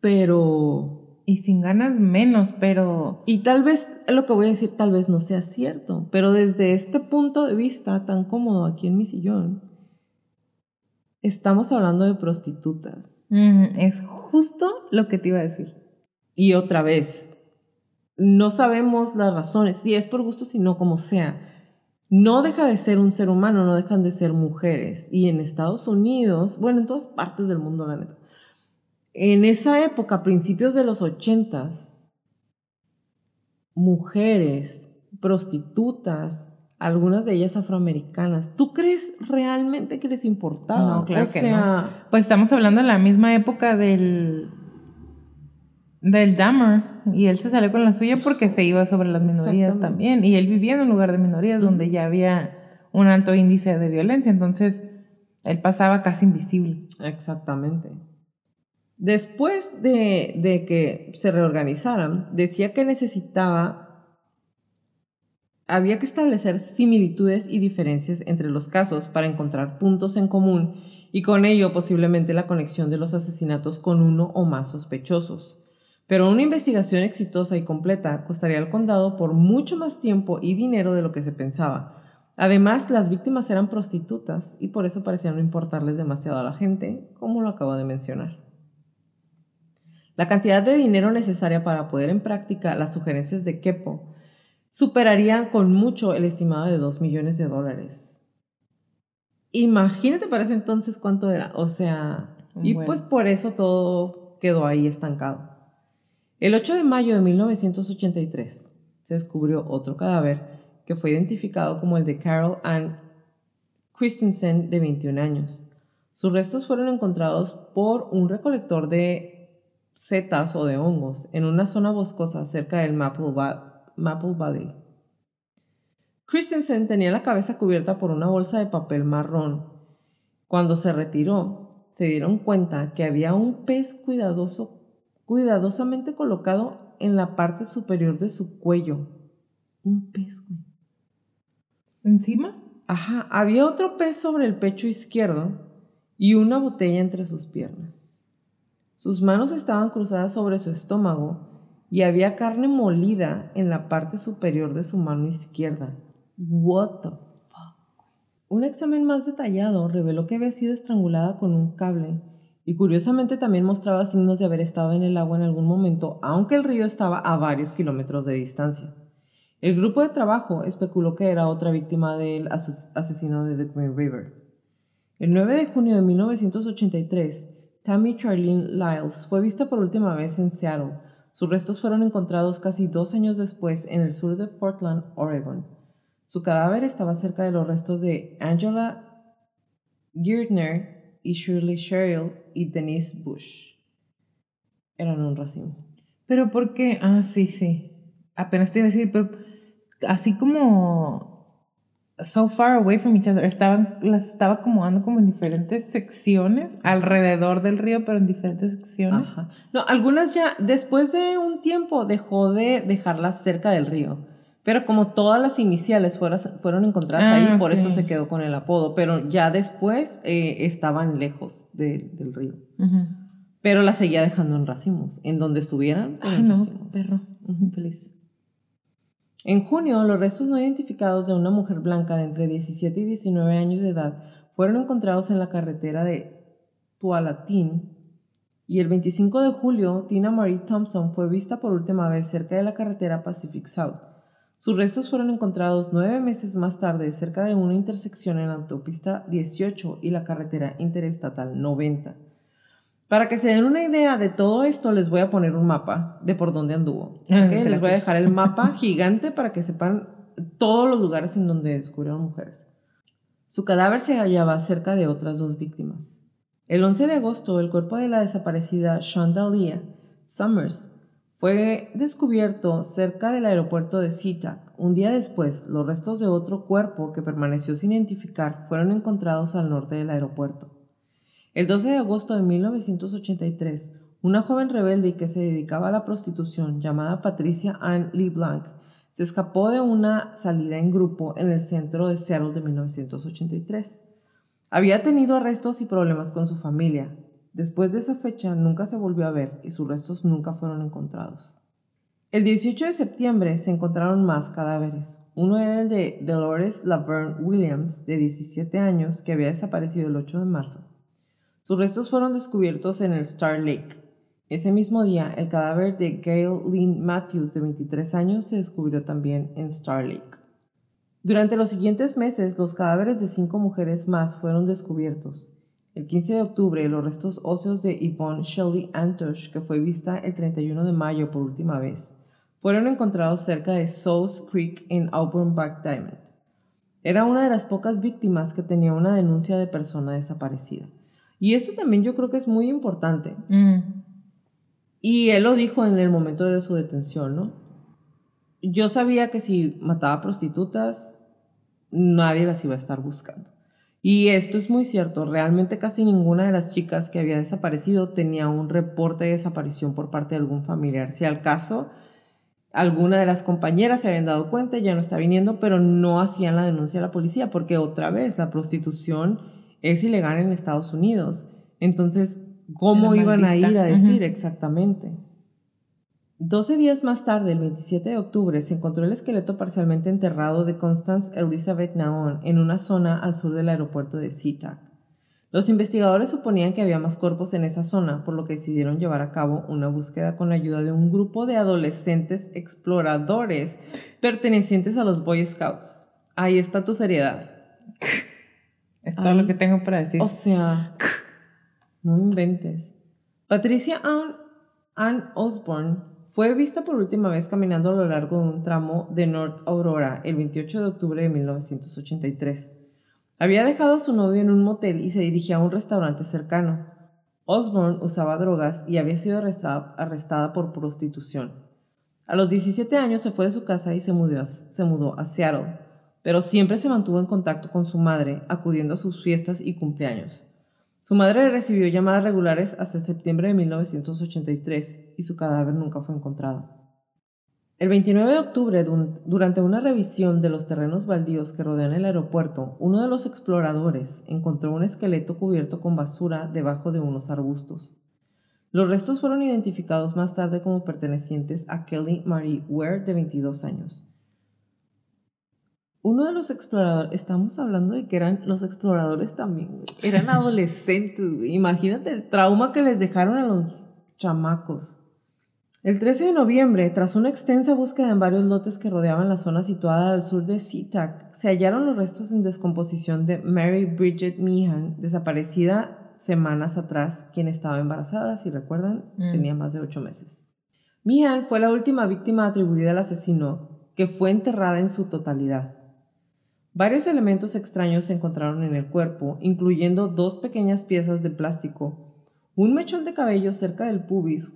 pero y sin ganas menos, pero... Y tal vez, lo que voy a decir tal vez no sea cierto, pero desde este punto de vista tan cómodo aquí en mi sillón, estamos hablando de prostitutas. es justo lo que te iba a decir. Y otra vez, no sabemos las razones, si es por gusto, si no, como sea. No deja de ser un ser humano, no dejan de ser mujeres. Y en Estados Unidos, bueno, en todas partes del mundo, la neta en esa época, principios de los ochentas, mujeres, prostitutas, algunas de ellas afroamericanas, ¿tú crees realmente que les importaba? No, claro que no. Pues estamos hablando de la misma época del del Dahmer y él se salió con la suya porque se iba sobre las minorías también y él vivía en un lugar de minorías donde ya había un alto índice de violencia, entonces él pasaba casi invisible. Exactamente. Después de, que se reorganizaran, decía que necesitaba, había que establecer similitudes y diferencias entre los casos para encontrar puntos en común y con ello posiblemente la conexión de los asesinatos con uno o más sospechosos. Pero una investigación exitosa y completa costaría al condado por mucho más tiempo y dinero de lo que se pensaba. Además, las víctimas eran prostitutas y por eso parecía no importarles demasiado a la gente, como lo acabo de mencionar. La cantidad de dinero necesaria para poner en práctica las sugerencias de Kepo superaría con mucho el estimado de 2 millones de dólares. Imagínate para ese entonces cuánto era. O sea, y pues por eso todo quedó ahí estancado. El 8 de mayo de 1983 se descubrió otro cadáver que fue identificado como el de Carol Ann Christensen de 21 años. Sus restos fueron encontrados por un recolector de setas o de hongos en una zona boscosa cerca del Maple, Valley. Christensen tenía la cabeza cubierta por una bolsa de papel marrón. Cuando se retiró, se dieron cuenta que había un pez cuidadoso, cuidadosamente colocado en la parte superior de su cuello. Un pez, güey. ¿Encima? Ajá, había otro pez sobre el pecho izquierdo y una botella entre sus piernas. Sus manos estaban cruzadas sobre su estómago y había carne molida en la parte superior de su mano izquierda. What the fuck? Un examen más detallado reveló que había sido estrangulada con un cable y curiosamente también mostraba signos de haber estado en el agua en algún momento, aunque el río estaba a varios kilómetros de distancia. El grupo de trabajo especuló que era otra víctima del asesino de The Green River. El 9 de junio de 1983, Tammy Charlene Lyles fue vista por última vez en Seattle. Sus restos fueron encontrados casi dos años después en el sur de Portland, Oregon. Su cadáver estaba cerca de los restos de Angela Girdner y Shirley Sherrill y Denise Bush. Eran un racimo. ¿Pero por qué? Ah, sí, sí. Apenas te iba a decir, pero así como so far away from each other. Estaban, las estaba acomodando como en diferentes secciones alrededor del río, pero en diferentes secciones. No, algunas ya, después de un tiempo, dejó de dejarlas cerca del río. Pero como todas las iniciales fueron, fueron encontradas ahí, ah, por eso se quedó con el apodo. Pero ya después eh, estaban lejos del río. Pero las seguía dejando en racimos. En donde estuvieran. Ay, no, perro. Feliz. En junio, los restos no identificados de una mujer blanca de entre 17 y 19 años de edad fueron encontrados en la carretera de Tualatin y el 25 de julio, Tina Marie Thompson fue vista por última vez cerca de la carretera Pacific South. Sus restos fueron encontrados nueve meses más tarde cerca de una intersección en la autopista 18 y la carretera interestatal 90. Para que se den una idea de todo esto, les voy a poner un mapa de por dónde anduvo. Les voy a dejar el mapa gigante para que sepan todos los lugares en donde descubrieron mujeres. Su cadáver se hallaba cerca de otras dos víctimas. El 11 de agosto, el cuerpo de la desaparecida Chandalia Summers fue descubierto cerca del aeropuerto de SeaTac. Un día después, los restos de otro cuerpo que permaneció sin identificar fueron encontrados al norte del aeropuerto. El 12 de agosto de 1983, una joven rebelde que se dedicaba a la prostitución llamada Patricia Ann LeBlanc se escapó de una salida en grupo en el centro de Seattle de 1983. Había tenido arrestos y problemas con su familia. Después de esa fecha nunca se volvió a ver y sus restos nunca fueron encontrados. El 18 de septiembre se encontraron más cadáveres. Uno era el de Dolores Laverne Williams, de 17 años, que había desaparecido el 8 de marzo. Sus restos fueron descubiertos en el Star Lake, ese mismo día, el cadáver de Gail Lynn Matthews, de 23 años, se descubrió también en Star Lake. Durante los siguientes meses, los cadáveres de cinco mujeres más fueron descubiertos. El 15 de octubre, los restos óseos de Yvonne Shelley Antosh, que fue vista el 31 de mayo por última vez, fueron encontrados cerca de South Creek en Auburn Back Diamond. Era una de las pocas víctimas que tenía una denuncia de persona desaparecida. Y esto también yo creo que es muy importante. Mm. Y él lo dijo en el momento de su detención, ¿no? Yo sabía que si mataba prostitutas, nadie las iba a estar buscando. Y esto es muy cierto, realmente casi ninguna de las chicas que había desaparecido tenía un reporte de desaparición por parte de algún familiar. Si al caso, alguna de las compañeras se habían dado cuenta, ya no está viniendo, pero no hacían la denuncia a la policía, porque otra vez la prostitución es ilegal en Estados Unidos. Entonces, cómo iban a ir a decir exactamente. Doce días más tarde, el 27 de octubre, se encontró el esqueleto parcialmente enterrado de Constance Elizabeth Naon en una zona al sur del aeropuerto de SeaTac. Los investigadores suponían que había más cuerpos en esa zona, por lo que decidieron llevar a cabo una búsqueda con la ayuda de un grupo de adolescentes exploradores pertenecientes a los Boy Scouts. Ahí está tu seriedad. Es todo lo que tengo para decir. O sea, no inventes. Patricia Ann, Osborne fue vista por última vez caminando a lo largo de un tramo de North Aurora el 28 de octubre de 1983. Había dejado a su novio en un motel y se dirigía a un restaurante cercano. Osborne usaba drogas y había sido arrestada, arrestada por prostitución. A los 17 años se fue de su casa y se mudó, se mudó a Seattle, pero siempre se mantuvo en contacto con su madre, acudiendo a sus fiestas y cumpleaños. Su madre recibió llamadas regulares hasta septiembre de 1983 y su cadáver nunca fue encontrado. El 29 de octubre, durante una revisión de los terrenos baldíos que rodean el aeropuerto, uno de los exploradores encontró un esqueleto cubierto con basura debajo de unos arbustos. Los restos fueron identificados más tarde como pertenecientes a Kelly Marie Ware, de 22 años uno de los exploradores, estamos hablando de que eran los exploradores también, eran adolescentes, imagínate el trauma que les dejaron a los chamacos. El 13 de noviembre, tras una extensa búsqueda en varios lotes que rodeaban la zona situada al sur de SeaTac, se hallaron los restos en descomposición de Mary Bridget Meehan, desaparecida semanas atrás, quien estaba embarazada, si recuerdan, mm. tenía más de ocho meses. Meehan fue la última víctima atribuida al asesino, que fue enterrada en su totalidad. Varios elementos extraños se encontraron en el cuerpo, incluyendo dos pequeñas piezas de plástico, un mechón de cabello cerca del pubis,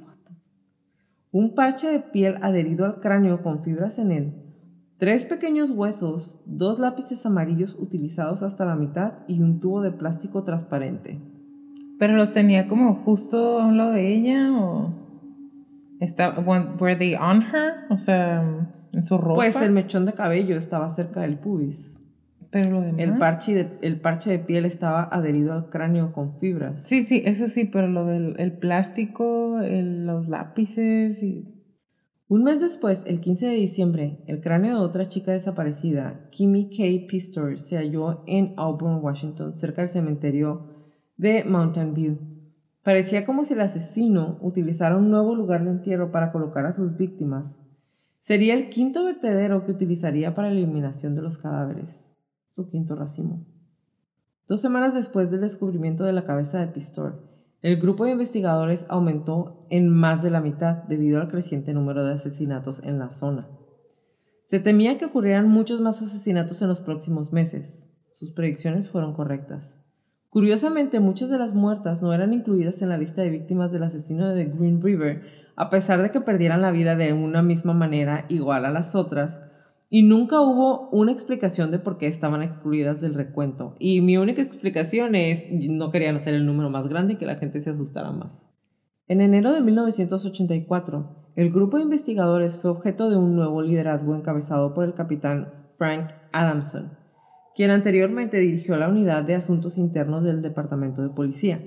un parche de piel adherido al cráneo con fibras en él, tres pequeños huesos, dos lápices amarillos utilizados hasta la mitad y un tubo de plástico transparente. ¿Pero los tenía como justo a un lado de ella o estaba, were they on her? O sea, en su ropa. Pues el mechón de cabello estaba cerca del pubis. Pero lo demás. El parche, de, el parche de piel estaba adherido al cráneo con fibras. Sí, sí, eso sí, pero lo del el plástico, los lápices y... Un mes después, el 15 de diciembre, el cráneo de otra chica desaparecida, Kimmy K. Pistor, se halló en Auburn, Washington, cerca del cementerio de Mountain View. Parecía como si el asesino utilizara un nuevo lugar de entierro para colocar a sus víctimas. Sería el quinto vertedero que utilizaría para la eliminación de los cadáveres su quinto racimo. Dos semanas después del descubrimiento de la cabeza de Pistor, el grupo de investigadores aumentó en más de la mitad debido al creciente número de asesinatos en la zona. Se temía que ocurrieran muchos más asesinatos en los próximos meses. Sus predicciones fueron correctas. Curiosamente, muchas de las muertas no eran incluidas en la lista de víctimas del asesino de Green River, a pesar de que perdieran la vida de una misma manera igual a las otras, y nunca hubo una explicación de por qué estaban excluidas del recuento. Y mi única explicación es, no querían hacer el número más grande y que la gente se asustara más. En enero de 1984, el grupo de investigadores fue objeto de un nuevo liderazgo encabezado por el capitán Frank Adamson, quien anteriormente dirigió la unidad de asuntos internos del Departamento de Policía.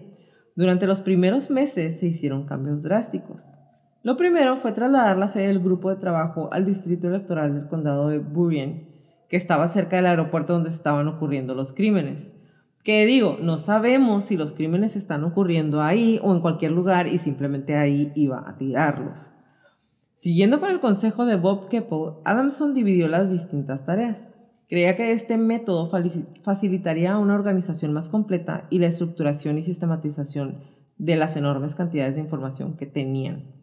Durante los primeros meses se hicieron cambios drásticos. Lo primero fue trasladar la sede del grupo de trabajo al distrito electoral del condado de Burien, que estaba cerca del aeropuerto donde estaban ocurriendo los crímenes. Que digo, no sabemos si los crímenes están ocurriendo ahí o en cualquier lugar y simplemente ahí iba a tirarlos. Siguiendo con el consejo de Bob Keppel, Adamson dividió las distintas tareas. Creía que este método facilitaría una organización más completa y la estructuración y sistematización de las enormes cantidades de información que tenían.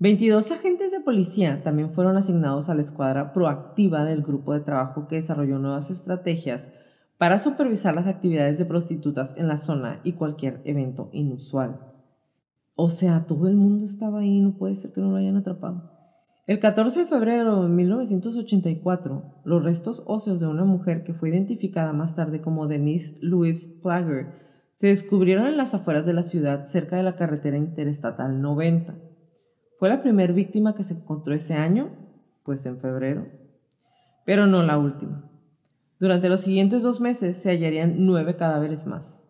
22 agentes de policía también fueron asignados a la escuadra proactiva del grupo de trabajo que desarrolló nuevas estrategias para supervisar las actividades de prostitutas en la zona y cualquier evento inusual. O sea, todo el mundo estaba ahí, no puede ser que no lo hayan atrapado. El 14 de febrero de 1984, los restos óseos de una mujer que fue identificada más tarde como Denise Louise Plagger se descubrieron en las afueras de la ciudad cerca de la carretera interestatal 90. ¿Fue la primera víctima que se encontró ese año? Pues en febrero. Pero no la última. Durante los siguientes dos meses se hallarían nueve cadáveres más.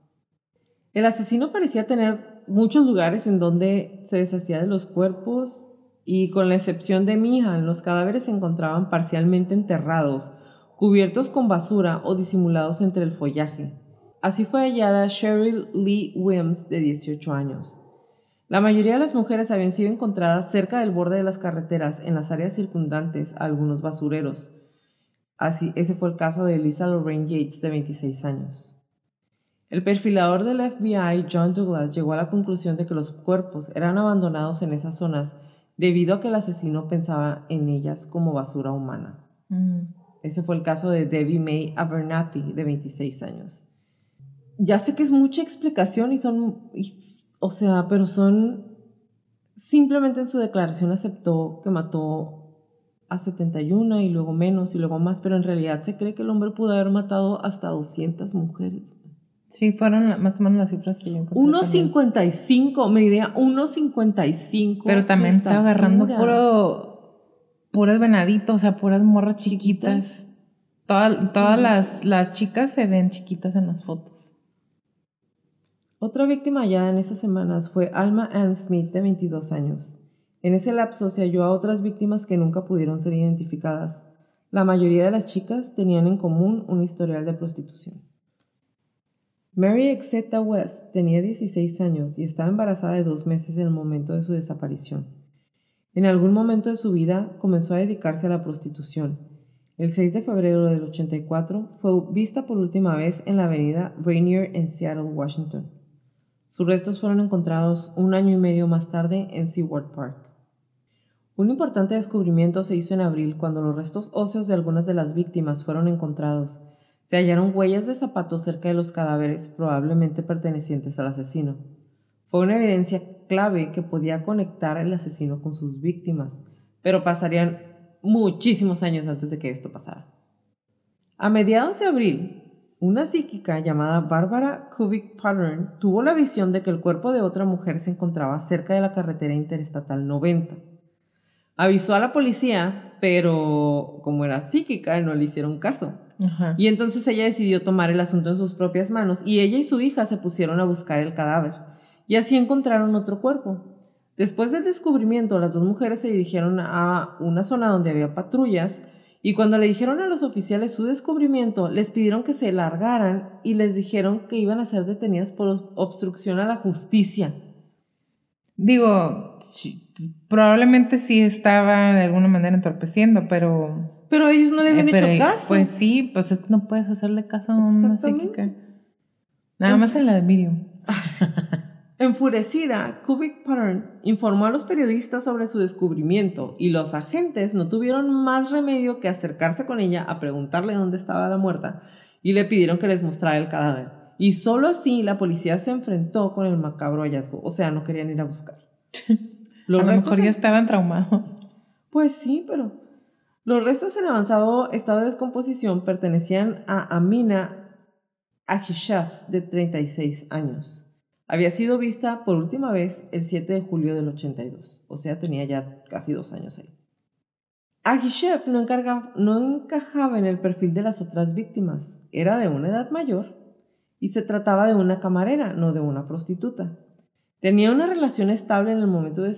El asesino parecía tener muchos lugares en donde se deshacía de los cuerpos y con la excepción de Mihan, los cadáveres se encontraban parcialmente enterrados, cubiertos con basura o disimulados entre el follaje. Así fue hallada Cheryl Lee Wims, de 18 años. La mayoría de las mujeres habían sido encontradas cerca del borde de las carreteras, en las áreas circundantes a algunos basureros. Así, ese fue el caso de Elisa Lorraine Yates, de 26 años. El perfilador del FBI, John Douglas, llegó a la conclusión de que los cuerpos eran abandonados en esas zonas debido a que el asesino pensaba en ellas como basura humana. Mm. Ese fue el caso de Debbie May Abernathy, de 26 años. Ya sé que es mucha explicación y son o sea, pero son, simplemente en su declaración aceptó que mató a 71 y luego menos y luego más, pero en realidad se cree que el hombre pudo haber matado hasta 200 mujeres. Sí, fueron más o menos las cifras que yo encontré. 1.55, me idea 1.55. Pero también está agarrando puro, puros venaditos, o sea, puras morras chiquitas. Todas, las, las chicas se ven chiquitas en las fotos. Otra víctima hallada en esas semanas fue Alma Ann Smith, de 22 años. En ese lapso se halló a otras víctimas que nunca pudieron ser identificadas. La mayoría de las chicas tenían en común un historial de prostitución. Mary Exeta West tenía 16 años y estaba embarazada de dos meses en el momento de su desaparición. En algún momento de su vida comenzó a dedicarse a la prostitución. El 6 de febrero del 84 fue vista por última vez en la avenida Rainier en Seattle, Washington. Sus restos fueron encontrados un año y medio más tarde en Seward Park. Un importante descubrimiento se hizo en abril cuando los restos óseos de algunas de las víctimas fueron encontrados. Se hallaron huellas de zapatos cerca de los cadáveres, probablemente pertenecientes al asesino. Fue una evidencia clave que podía conectar al asesino con sus víctimas, pero pasarían muchísimos años antes de que esto pasara. A mediados de abril, una psíquica llamada Barbara Kubik Pattern tuvo la visión de que el cuerpo de otra mujer se encontraba cerca de la carretera interestatal 90. Avisó a la policía, pero como era psíquica, no le hicieron caso. Y entonces ella decidió tomar el asunto en sus propias manos y ella y su hija se pusieron a buscar el cadáver. Y así encontraron otro cuerpo. Después del descubrimiento, las dos mujeres se dirigieron a una zona donde había patrullas y cuando le dijeron a los oficiales su descubrimiento, les pidieron que se largaran y les dijeron que iban a ser detenidas por obstrucción a la justicia. Digo, probablemente sí estaba de alguna manera entorpeciendo, pero... Pero ellos no le habían eh, hecho caso. Pues sí, pues no puedes hacerle caso a una psíquica. Nada más en la de Miriam. Enfurecida, Kubik Pattern informó a los periodistas sobre su descubrimiento y los agentes no tuvieron más remedio que acercarse con ella a preguntarle dónde estaba la muerta y le pidieron que les mostrara el cadáver. Y solo así la policía se enfrentó con el macabro hallazgo, o sea, no querían ir a buscar. Los a lo mejor ya estaban traumados. Pues sí, pero los restos en avanzado estado de descomposición pertenecían a Amina Ahishaf, de 36 años. Había sido vista por última vez el 7 de julio del 82, o sea, tenía ya casi dos años ahí. Ahishaf no, no encajaba en el perfil de las otras víctimas, era de una edad mayor y se trataba de una camarera, no de una prostituta. Tenía una relación estable en el momento de,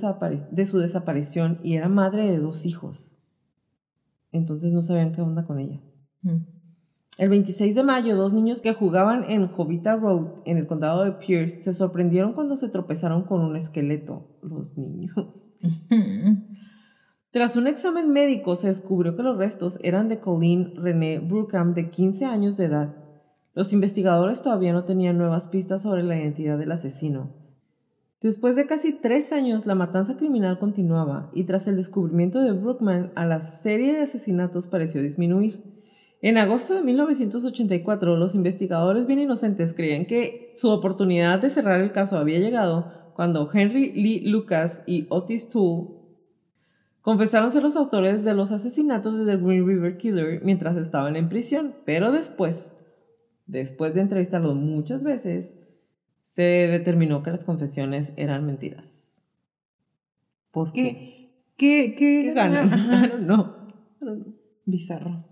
su desaparición y era madre de dos hijos. Entonces no sabían qué onda con ella. Mm. El 26 de mayo, dos niños que jugaban en Jovita Road, en el condado de Pierce, se sorprendieron cuando se tropezaron con un esqueleto. Los niños. Tras un examen médico, se descubrió que los restos eran de Colleen René Brookham, de 15 años de edad. Los investigadores todavía no tenían nuevas pistas sobre la identidad del asesino. Después de casi tres años, la matanza criminal continuaba y tras el descubrimiento de Brookman, a la serie de asesinatos pareció disminuir. En agosto de 1984, los investigadores bien inocentes creían que su oportunidad de cerrar el caso había llegado cuando Henry Lee Lucas y Otis Toole confesaron ser los autores de los asesinatos de The Green River Killer mientras estaban en prisión, pero después, después de entrevistarlos muchas veces, se determinó que las confesiones eran mentiras. ¿Por qué? ¿Qué, qué, ganan? no. Bizarro.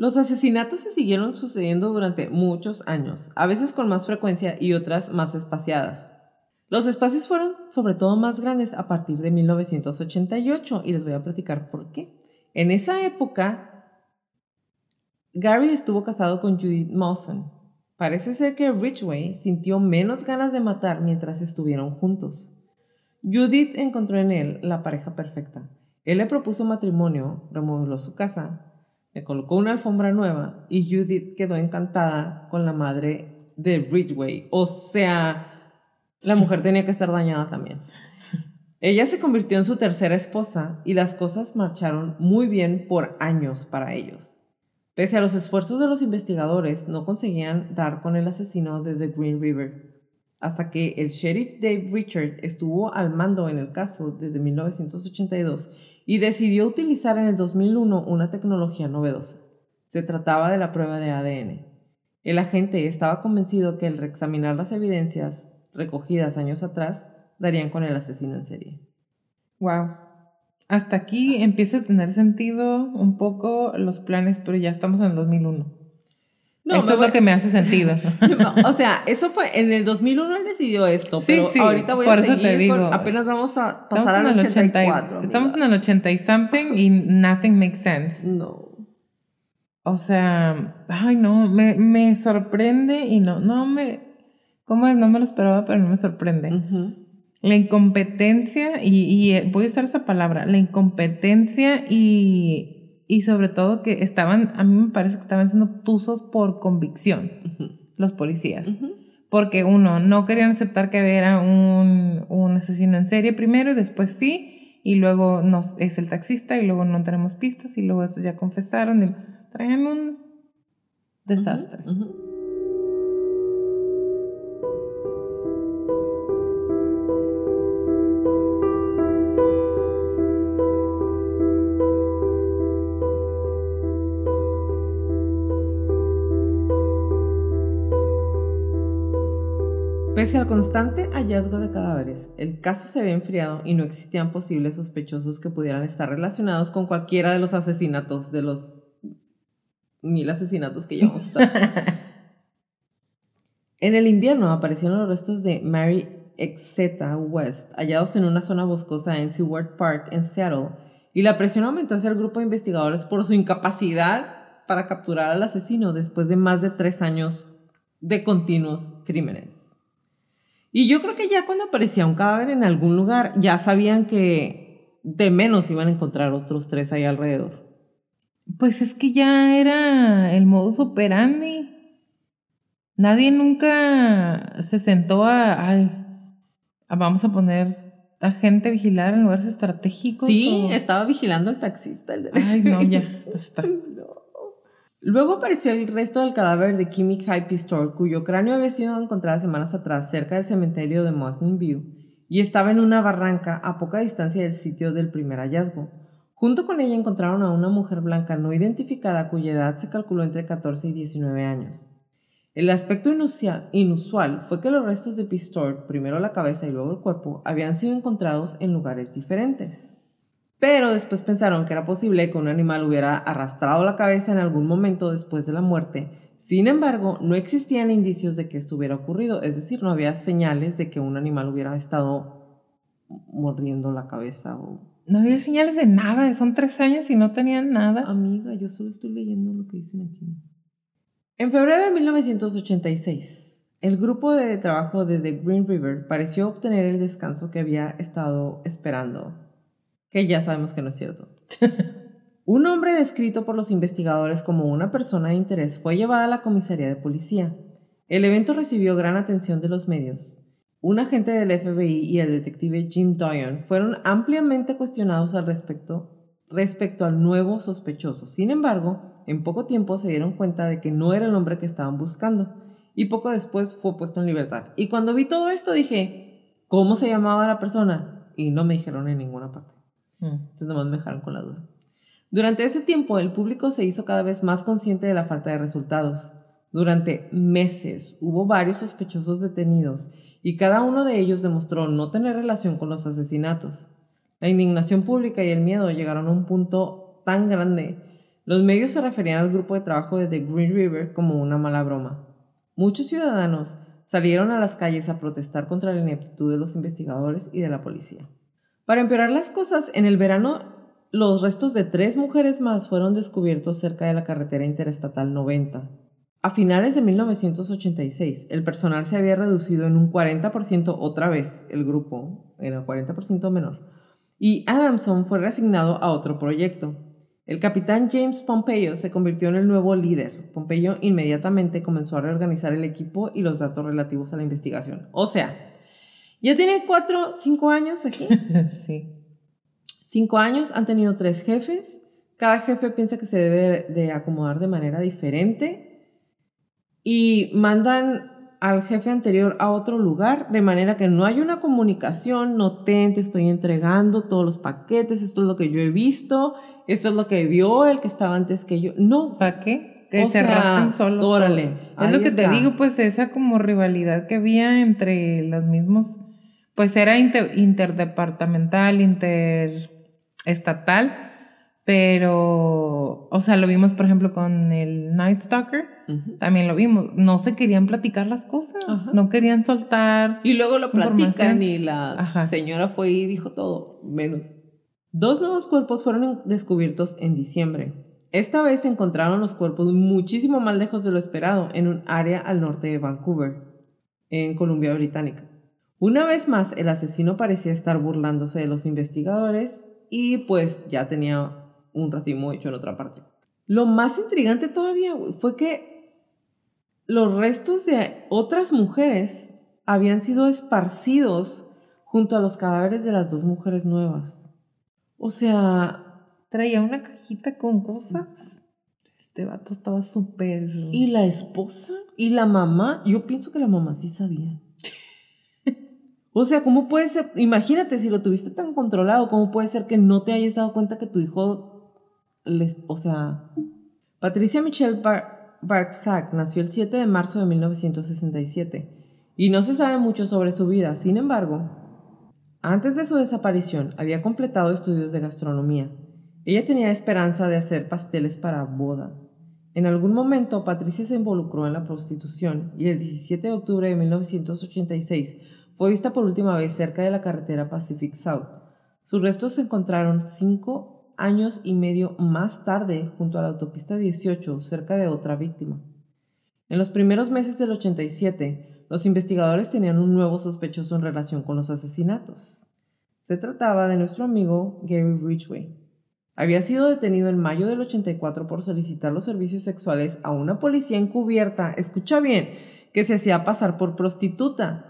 Los asesinatos se siguieron sucediendo durante muchos años, a veces con más frecuencia y otras más espaciadas. Los espacios fueron sobre todo más grandes a partir de 1988 y les voy a platicar por qué. En esa época, Gary estuvo casado con Judith Mawson. Parece ser que Ridgway sintió menos ganas de matar mientras estuvieron juntos. Judith encontró en él la pareja perfecta. Él le propuso matrimonio, remodeló su casa, le colocó una alfombra nueva y Judith quedó encantada con la madre de Ridgway. O sea, la mujer tenía que estar dañada también. Ella se convirtió en su tercera esposa y las cosas marcharon muy bien por años para ellos. Pese a los esfuerzos de los investigadores, no conseguían dar con el asesino de The Green River, hasta que el sheriff Dave Richard estuvo al mando en el caso desde 1982 y decidió utilizar en el 2001 una tecnología novedosa. Se trataba de la prueba de ADN. El agente estaba convencido que el reexaminar las evidencias recogidas años atrás darían con el asesino en serie. Wow. Hasta aquí empieza a tener sentido un poco los planes, pero ya estamos en el 2001. Eso es lo que me hace sentido. o sea, eso fue en el 2001 él decidió esto, pero ahorita voy a seguir apenas vamos a pasar al 84. estamos en el 80 y something y nothing makes sense. No. O sea, ay no, me, me sorprende y no, no me, ¿cómo es? No me lo esperaba, pero no me sorprende. La incompetencia, y, y, eh, voy a usar esa palabra, la incompetencia y y sobre todo que estaban, a mí me parece que estaban siendo tuzos por convicción los policías. Porque uno, no querían aceptar que era un, un, asesino en serie primero y después sí, y luego nos, es el taxista y luego no tenemos pistas y luego eso ya confesaron y traen un desastre. Pese al constante hallazgo de cadáveres, el caso se había enfriado y no existían posibles sospechosos que pudieran estar relacionados con cualquiera de los asesinatos, de los mil asesinatos que llevamos. en el invierno aparecieron los restos de Mary Exeta West, hallados en una zona boscosa en Seward Park, en Seattle, y la presión aumentó hacia el grupo de investigadores por su incapacidad para capturar al asesino después de más de tres años de continuos crímenes. Y yo creo que ya cuando aparecía un cadáver en algún lugar, ya sabían que de menos iban a encontrar otros tres ahí alrededor. Pues es que ya era el modus operandi. Nadie nunca se sentó a, ay, vamos a poner a gente a vigilar en lugares estratégicos. Sí, estaba vigilando al taxista. El de... Ay, no, ya, basta. Luego apareció el resto del cadáver de Kimmy High Pistol, cuyo cráneo había sido encontrado semanas atrás cerca del cementerio de Mountain View y estaba en una barranca a poca distancia del sitio del primer hallazgo. Junto con ella encontraron a una mujer blanca no identificada cuya edad se calculó entre 14 y 19 años. El aspecto inusual fue que los restos de Pistol, primero la cabeza y luego el cuerpo, habían sido encontrados en lugares diferentes. Pero después pensaron que era posible que un animal hubiera arrastrado la cabeza en algún momento después de la muerte. Sin embargo, no existían indicios de que esto hubiera ocurrido, es decir, no había señales de que un animal hubiera estado mordiendo la cabeza o... No había señales de nada, son tres años y no tenían nada. Amiga, yo solo estoy leyendo lo que dicen aquí. En febrero de 1986, el grupo de trabajo de The Green River pareció obtener el descanso que había estado esperando que ya sabemos que no es cierto. Un hombre descrito por los investigadores como una persona de interés fue llevado a la comisaría de policía. El evento recibió gran atención de los medios. Un agente del FBI y el detective Jim Doyon fueron ampliamente cuestionados al respecto, respecto al nuevo sospechoso. Sin embargo, en poco tiempo se dieron cuenta de que no era el hombre que estaban buscando y poco después fue puesto en libertad. Y cuando vi todo esto dije, ¿cómo se llamaba la persona? Y no me dijeron en ninguna parte. Mm. Entonces nomás me dejaron con la duda. Durante ese tiempo el público se hizo cada vez más consciente de la falta de resultados. Durante meses hubo varios sospechosos detenidos y cada uno de ellos demostró no tener relación con los asesinatos. La indignación pública y el miedo llegaron a un punto tan grande. Los medios se referían al grupo de trabajo de The Green River como una mala broma. Muchos ciudadanos salieron a las calles a protestar contra la ineptitud de los investigadores y de la policía. Para empeorar las cosas, en el verano los restos de tres mujeres más fueron descubiertos cerca de la carretera interestatal 90. A finales de 1986, el personal se había reducido en un 40% otra vez, el grupo era 40% menor, y Adamson fue reasignado a otro proyecto. El capitán James Pompeyo se convirtió en el nuevo líder. Pompeyo inmediatamente comenzó a reorganizar el equipo y los datos relativos a la investigación. O sea, ya tienen cuatro, cinco años aquí. sí. Cinco años, han tenido tres jefes. Cada jefe piensa que se debe de acomodar de manera diferente. Y mandan al jefe anterior a otro lugar, de manera que no hay una comunicación, no te, estoy entregando todos los paquetes, esto es lo que yo he visto, esto es lo que vio el que estaba antes que yo. No. ¿Para qué? Que se sea, solos. Órale. Es lo que te digo, pues esa como rivalidad que había entre los mismos pues era interdepartamental, interestatal, pero, o sea, lo vimos, por ejemplo, con el Night Stalker, también lo vimos, no se querían platicar las cosas, no querían soltar. Y luego lo platican y la señora fue y dijo todo, menos. Dos nuevos cuerpos fueron descubiertos en diciembre. Esta vez se encontraron los cuerpos muchísimo más lejos de lo esperado, en un área al norte de Vancouver, en Columbia Británica. Una vez más, el asesino parecía estar burlándose de los investigadores y pues ya tenía un racimo hecho en otra parte. Lo más intrigante todavía fue que los restos de otras mujeres habían sido esparcidos junto a los cadáveres de las dos mujeres nuevas. O sea... Traía una cajita con cosas. Este vato estaba súper... ¿Y la esposa? ¿Y la mamá? Yo pienso que la mamá sí sabía. O sea, ¿cómo puede ser? Imagínate si lo tuviste tan controlado, ¿cómo puede ser que no te hayas dado cuenta que tu hijo, o sea, Patricia Michelle Bar nació el 7 de marzo de 1967 y no se sabe mucho sobre su vida. Sin embargo, antes de su desaparición había completado estudios de gastronomía. Ella tenía esperanza de hacer pasteles para boda. En algún momento, Patricia se involucró en la prostitución y el 17 de octubre de 1986 fue vista por última vez cerca de la carretera Pacific South. Sus restos se encontraron cinco años y medio más tarde junto a la autopista 18, cerca de otra víctima. En los primeros meses del 87, los investigadores tenían un nuevo sospechoso en relación con los asesinatos. Se trataba de nuestro amigo Gary Ridgway. Había sido detenido en mayo del 84 por solicitar los servicios sexuales a una policía encubierta, escucha bien, que se hacía pasar por prostituta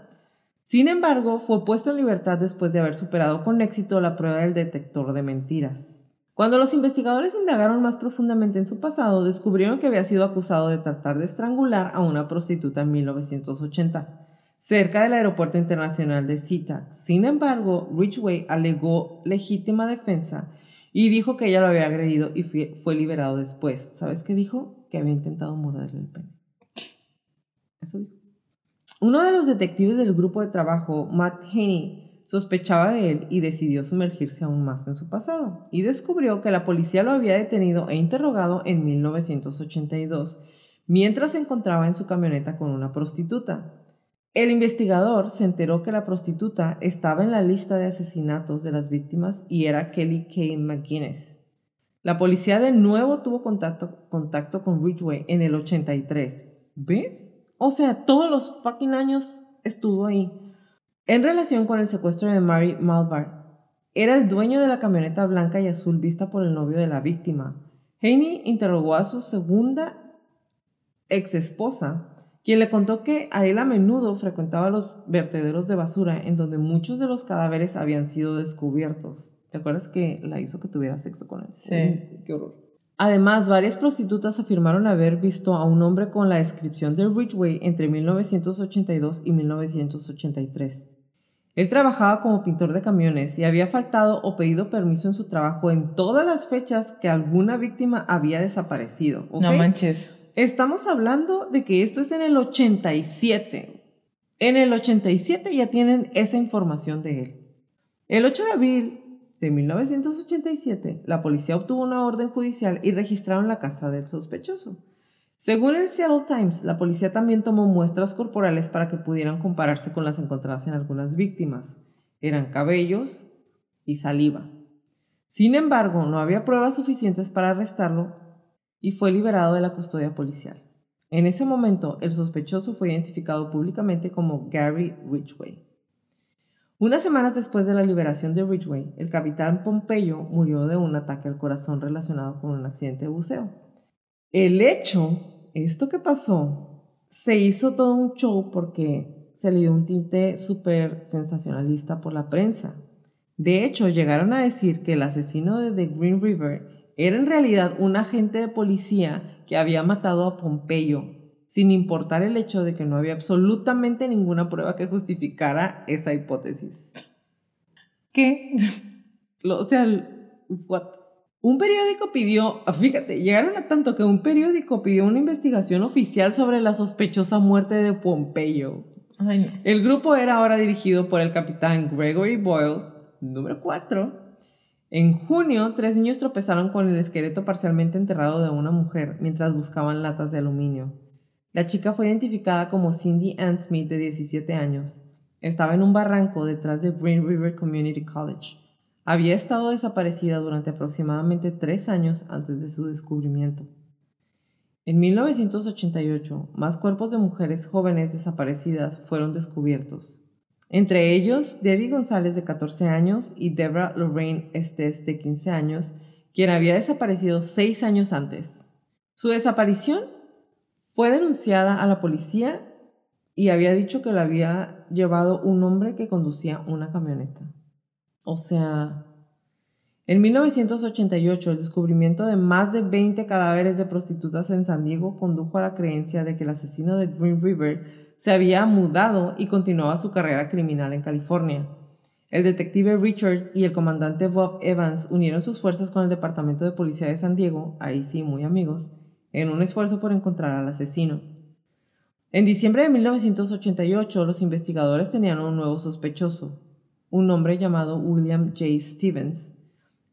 Sin embargo, fue puesto en libertad después de haber superado con éxito la prueba del detector de mentiras. Cuando los investigadores indagaron más profundamente en su pasado, descubrieron que había sido acusado de tratar de estrangular a una prostituta en 1980, cerca del aeropuerto internacional de SeaTac. Sin embargo, Ridgway alegó legítima defensa y dijo que ella lo había agredido y fue liberado después. ¿Sabes qué dijo? Que había intentado morderle el pene. Eso dijo. Uno de los detectives del grupo de trabajo, Matt Haney, sospechaba de él y decidió sumergirse aún más en su pasado, y descubrió que la policía lo había detenido e interrogado en 1982, mientras se encontraba en su camioneta con una prostituta. El investigador se enteró que la prostituta estaba en la lista de asesinatos de las víctimas y era Kelly Kay McGuinness. La policía de nuevo tuvo contacto, contacto con Ridgway en el 83. ¿Ves? O sea, todos los fucking años estuvo ahí. En relación con el secuestro de Mary Malvar, era el dueño de la camioneta blanca y azul vista por el novio de la víctima. Haney interrogó a su segunda ex esposa, quien le contó que a él a menudo frecuentaba los vertederos de basura en donde muchos de los cadáveres habían sido descubiertos. ¿Te acuerdas que la hizo que tuviera sexo con él? Sí. qué horror. Además, varias prostitutas afirmaron haber visto a un hombre con la descripción de Ridgway entre 1982 y 1983. Él trabajaba como pintor de camiones y había faltado o pedido permiso en su trabajo en todas las fechas que alguna víctima había desaparecido. No manches. Estamos hablando de que esto es en el 87. En el 87 ya tienen esa información de él. El 8 de abril de 1987, la policía obtuvo una orden judicial y registraron la casa del sospechoso. Según el Seattle Times, la policía también tomó muestras corporales para que pudieran compararse con las encontradas en algunas víctimas. Eran cabellos y saliva. Sin embargo, no había pruebas suficientes para arrestarlo y fue liberado de la custodia policial. En ese momento, el sospechoso fue identificado públicamente como Gary Ridgway. Unas semanas después de la liberación de Ridgway, el capitán Pompeyo murió de un ataque al corazón relacionado con un accidente de buceo. El hecho, esto que pasó, se hizo todo un show porque se le dio un tinte súper sensacionalista por la prensa. De hecho, llegaron a decir que el asesino de The Green River era en realidad un agente de policía que había matado a Pompeyo sin importar el hecho de que no había absolutamente ninguna prueba que justificara esa hipótesis. ¿Qué? o sea, what? Un periódico pidió, fíjate, llegaron a tanto que un periódico pidió una investigación oficial sobre la sospechosa muerte de Pompeyo. El grupo era ahora dirigido por el capitán Gregory Boyle, número 4. En junio, tres niños tropezaron con el esqueleto parcialmente enterrado de una mujer mientras buscaban latas de aluminio. La chica fue identificada como Cindy Ann Smith de 17 años. Estaba en un barranco detrás de Green River Community College. Había estado desaparecida durante aproximadamente tres años antes de su descubrimiento. En 1988, más cuerpos de mujeres jóvenes desaparecidas fueron descubiertos. Entre ellos, Debbie González de 14 años y Deborah Lorraine Estes de 15 años, quien había desaparecido seis años antes. Su desaparición fue denunciada a la policía y había dicho que la había llevado un hombre que conducía una camioneta. O sea, en 1988 el descubrimiento de más de 20 cadáveres de prostitutas en San Diego condujo a la creencia de que el asesino de Green River se había mudado y continuaba su carrera criminal en California. El detective Richard y el comandante Bob Evans unieron sus fuerzas con el Departamento de Policía de San Diego, ahí sí muy amigos, en un esfuerzo por encontrar al asesino. En diciembre de 1988, los investigadores tenían un nuevo sospechoso, un hombre llamado William J. Stevens.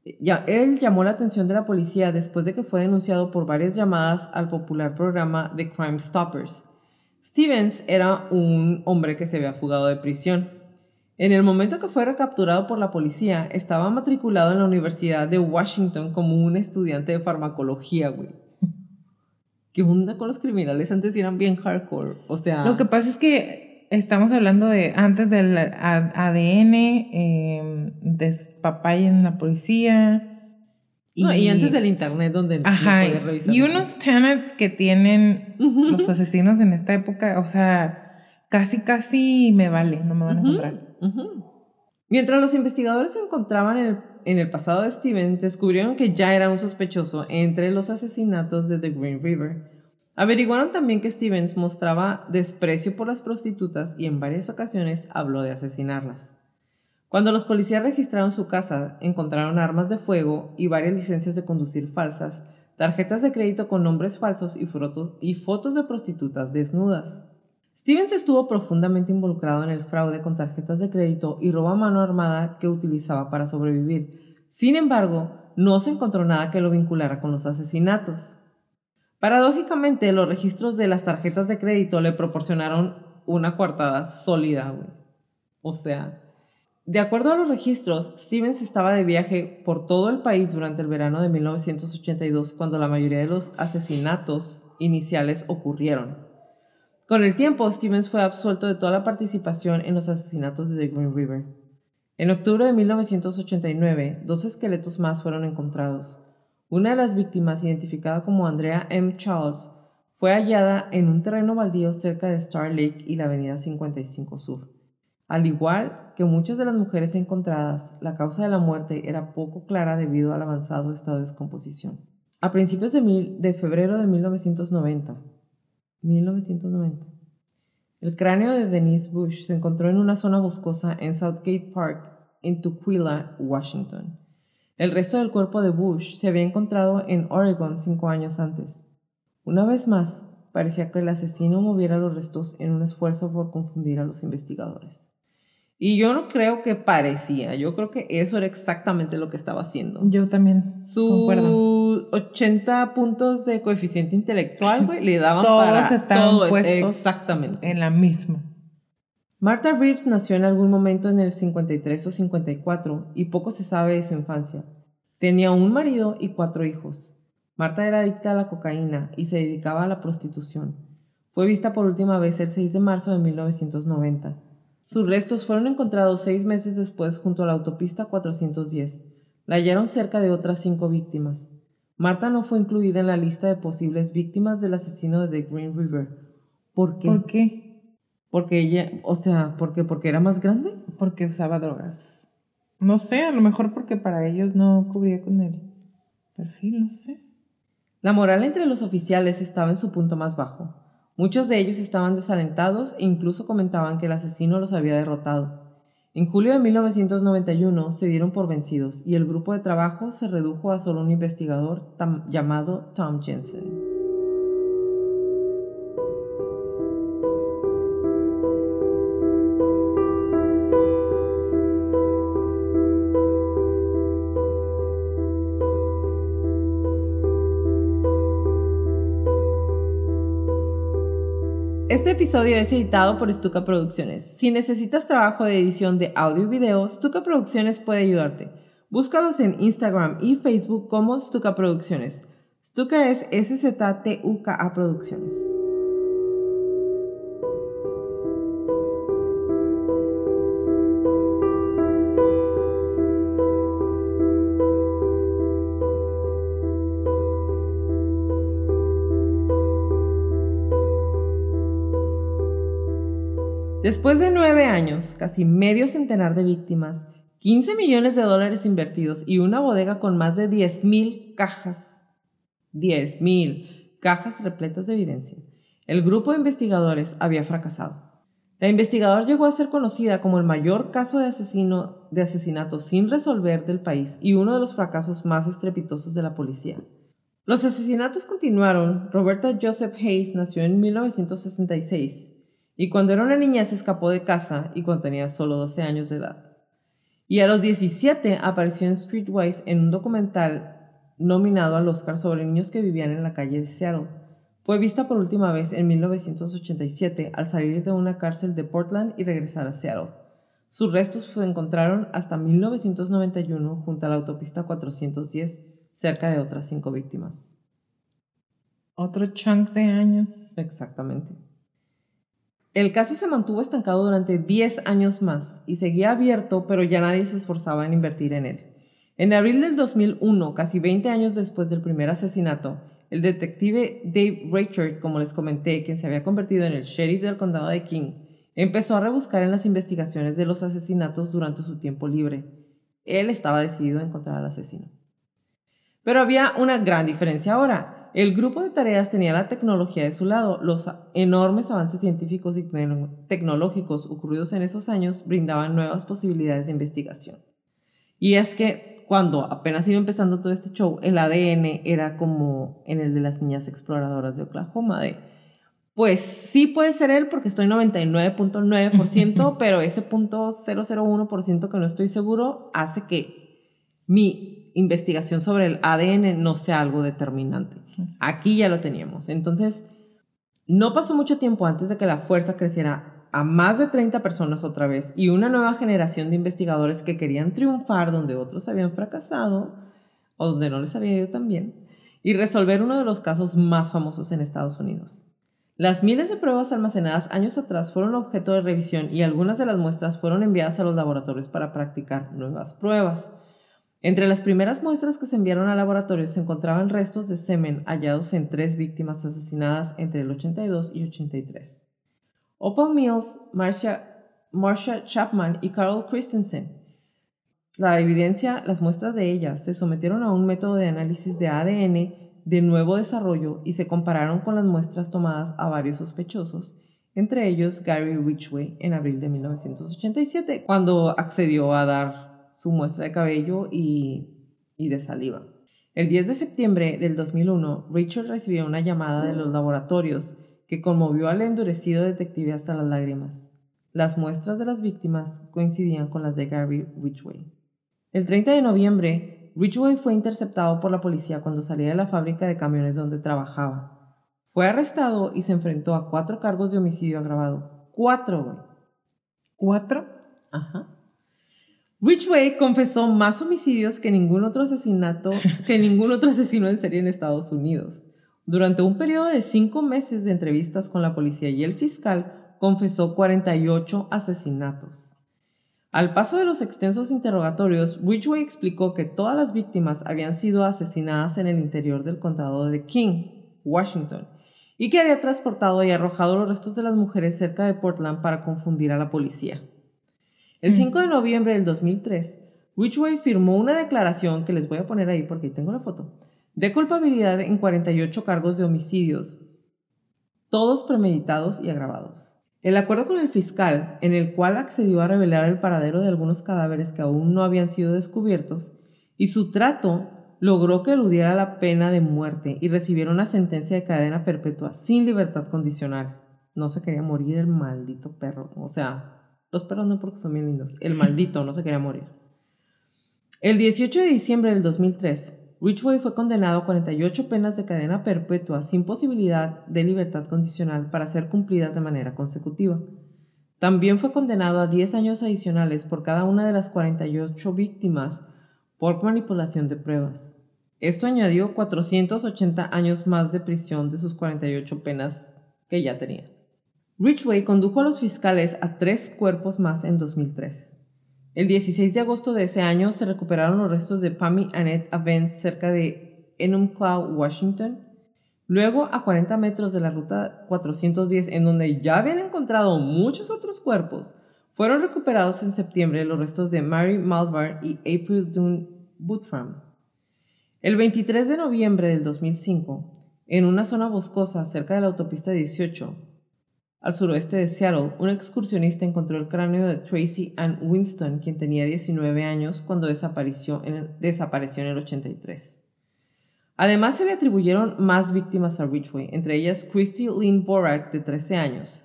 él llamó la atención de la policía después de que fue denunciado por varias llamadas al popular programa The Crime Stoppers. Stevens era un hombre que se había fugado de prisión. En el momento que fue recapturado por la policía, estaba matriculado en la Universidad de Washington como un estudiante de farmacología, güey. ¿Qué onda con los criminales? Antes eran bien hardcore. O sea. Lo que pasa es que estamos hablando de antes del ADN, eh, en la policía. Y, no, y antes del internet donde ajá, revisar. Y unos tenets que tienen los asesinos en esta época, o sea, casi, casi me vale, no me van a encontrar. Mientras los investigadores se encontraban en el, en el pasado de Stevens, descubrieron que ya era un sospechoso entre los asesinatos de The Green River. Averiguaron también que Stevens mostraba desprecio por las prostitutas y en varias ocasiones habló de asesinarlas. Cuando los policías registraron su casa, encontraron armas de fuego y varias licencias de conducir falsas, tarjetas de crédito con nombres falsos y fotos de prostitutas desnudas. Stevens estuvo profundamente involucrado en el fraude con tarjetas de crédito y robo a mano armada que utilizaba para sobrevivir. Sin embargo, no se encontró nada que lo vinculara con los asesinatos. Paradójicamente, los registros de las tarjetas de crédito le proporcionaron una coartada sólida, O sea, de acuerdo a los registros, Stevens estaba de viaje por todo el país durante el verano de 1982 cuando la mayoría de los asesinatos iniciales ocurrieron. Con el tiempo, Stevens fue absuelto de toda la participación en los asesinatos de The Green River. En octubre de 1989, dos esqueletos más fueron encontrados. Una de las víctimas, identificada como Andrea M. Charles, fue hallada en un terreno baldío cerca de Star Lake y la Avenida 55 Sur. Al igual que muchas de las mujeres encontradas, la causa de la muerte era poco clara debido al avanzado estado de descomposición. A principios de, de febrero de 1990, 1990, el cráneo de Denise Bush se encontró en una zona boscosa en Southgate Park, en Tukwila, Washington. El resto del cuerpo de Bush se había encontrado en Oregon cinco años antes. Una vez más, parecía que el asesino moviera los restos en un esfuerzo por confundir a los investigadores. Y yo no creo que parecía, yo creo que eso era exactamente lo que estaba haciendo. Yo también. Sus 80 puntos de coeficiente intelectual, güey, le daban Todos para estaban todo puestos exactamente. En la misma. Martha Reeves nació en algún momento en el 53 o 54 y poco se sabe de su infancia. Tenía un marido y cuatro hijos. Marta era adicta a la cocaína y se dedicaba a la prostitución. Fue vista por última vez el 6 de marzo de 1990. Sus restos fueron encontrados seis meses después junto a la autopista 410. La hallaron cerca de otras cinco víctimas. Marta no fue incluida en la lista de posibles víctimas del asesino de The Green River. ¿Por qué? ¿Por qué? Porque ella, o sea, porque porque era más grande. Porque usaba drogas. No sé, a lo mejor porque para ellos no cubría con el perfil, no sé. La moral entre los oficiales estaba en su punto más bajo. Muchos de ellos estaban desalentados e incluso comentaban que el asesino los había derrotado. En julio de 1991 se dieron por vencidos y el grupo de trabajo se redujo a solo un investigador llamado Tom Jensen. Episodio es editado por Stuka Producciones. Si necesitas trabajo de edición de audio y video, Stuka Producciones puede ayudarte. Búscalos en Instagram y Facebook como Stuka Producciones. Stuka es S-Z-T-U-K-A Producciones. Después de nueve años, casi medio centenar de víctimas, 15 millones de dólares invertidos y una bodega con más de 10.000 cajas, 10.000 cajas repletas de evidencia, el grupo de investigadores había fracasado. La investigadora llegó a ser conocida como el mayor caso de, de asesinato sin resolver del país y uno de los fracasos más estrepitosos de la policía. Los asesinatos continuaron. Roberta Joseph Hayes nació en 1966 y cuando era una niña se escapó de casa y cuando tenía solo 12 años de edad. Y a los 17 apareció en Streetwise en un documental nominado al Oscar sobre niños que vivían en la calle de Seattle. Fue vista por última vez en 1987 al salir de una cárcel de Portland y regresar a Seattle. Sus restos se encontraron hasta 1991 junto a la autopista 410, cerca de otras cinco víctimas. Otro chunk de años. Exactamente. El caso se mantuvo estancado durante 10 años más y seguía abierto, pero ya nadie se esforzaba en invertir en él. En abril del 2001, casi 20 años después del primer asesinato, el detective Dave Richard, como les comenté, quien se había convertido en el sheriff del condado de King, empezó a rebuscar en las investigaciones de los asesinatos durante su tiempo libre. Él estaba decidido a encontrar al asesino. Pero había una gran diferencia ahora. El grupo de tareas tenía la tecnología de su lado. Los enormes avances científicos y tecnológicos ocurridos en esos años brindaban nuevas posibilidades de investigación. Y es que cuando apenas iba empezando todo este show, el ADN era como en el de las niñas exploradoras de Oklahoma, de pues sí puede ser él porque estoy 99.9%, pero ese punto .001% que no estoy seguro hace que mi investigación sobre el ADN no sea algo determinante. Aquí ya lo teníamos. Entonces, no pasó mucho tiempo antes de que la fuerza creciera a más de 30 personas otra vez y una nueva generación de investigadores que querían triunfar donde otros habían fracasado o donde no les había ido tan bien y resolver uno de los casos más famosos en Estados Unidos. Las miles de pruebas almacenadas años atrás fueron objeto de revisión y algunas de las muestras fueron enviadas a los laboratorios para practicar nuevas pruebas. Entre las primeras muestras que se enviaron al laboratorio se encontraban restos de semen hallados en tres víctimas asesinadas entre el 82 y 83. Opal Mills, Marcia, Chapman y Carol Christensen. La evidencia, las muestras de ellas, se sometieron a un método de análisis de ADN de nuevo desarrollo y se compararon con las muestras tomadas a varios sospechosos, entre ellos Gary Ridgway en abril de 1987, cuando accedió a dar su muestra de cabello y, y de saliva. El 10 de septiembre del 2001, Richard recibió una llamada de los laboratorios que conmovió al endurecido detective hasta las lágrimas. Las muestras de las víctimas coincidían con las de Gary Ridgway. El 30 de noviembre, Ridgway fue interceptado por la policía cuando salía de la fábrica de camiones donde trabajaba. Fue arrestado y se enfrentó a cuatro cargos de homicidio agravado. Cuatro, güey. ¿Cuatro? Ajá. Ridgway confesó más homicidios que ningún otro asesinato, que ningún otro asesino en serie en Estados Unidos. Durante un periodo de cinco meses de entrevistas con la policía y el fiscal, confesó 48 asesinatos. Al paso de los extensos interrogatorios, Ridgway explicó que todas las víctimas habían sido asesinadas en el interior del condado de King, Washington, y que había transportado y arrojado los restos de las mujeres cerca de Portland para confundir a la policía. El 5 mm. de noviembre del 2003, Ridgway firmó una declaración que les voy a poner ahí porque tengo la foto, de culpabilidad en 48 cargos de homicidios, todos premeditados y agravados. El acuerdo con el fiscal, en el cual accedió a revelar el paradero de algunos cadáveres que aún no habían sido descubiertos, y su trato logró que eludiera la pena de muerte y recibiera una sentencia de cadena perpetua sin libertad condicional. No se quería morir el maldito perro. O sea, los perros no porque son bien lindos. El maldito no se quería morir. El 18 de diciembre del 2003, Ridgway fue condenado a 48 penas de cadena perpetua sin posibilidad de libertad condicional para ser cumplidas de manera consecutiva. También fue condenado a 10 años adicionales por cada una de las 48 víctimas por manipulación de pruebas. Esto añadió 480 años más de prisión de sus 48 penas que ya tenía. Ridgway condujo a los fiscales a tres cuerpos más en 2003. El 16 de agosto de ese año se recuperaron los restos de Pammy Annette Avent cerca de Enumclaw, Washington. Luego, a 40 metros de la ruta 410, en donde ya habían encontrado muchos otros cuerpos, fueron recuperados en septiembre los restos de Mary Malvar y April Dune Butram. El 23 de noviembre del 2005, en una zona boscosa cerca de la autopista 18, al suroeste de Seattle, un excursionista encontró el cráneo de Tracy Ann Winston, quien tenía 19 años cuando desapareció en el, desapareció en el 83. Además, se le atribuyeron más víctimas a Ridgway, entre ellas Christy Lynn Borak, de 13 años.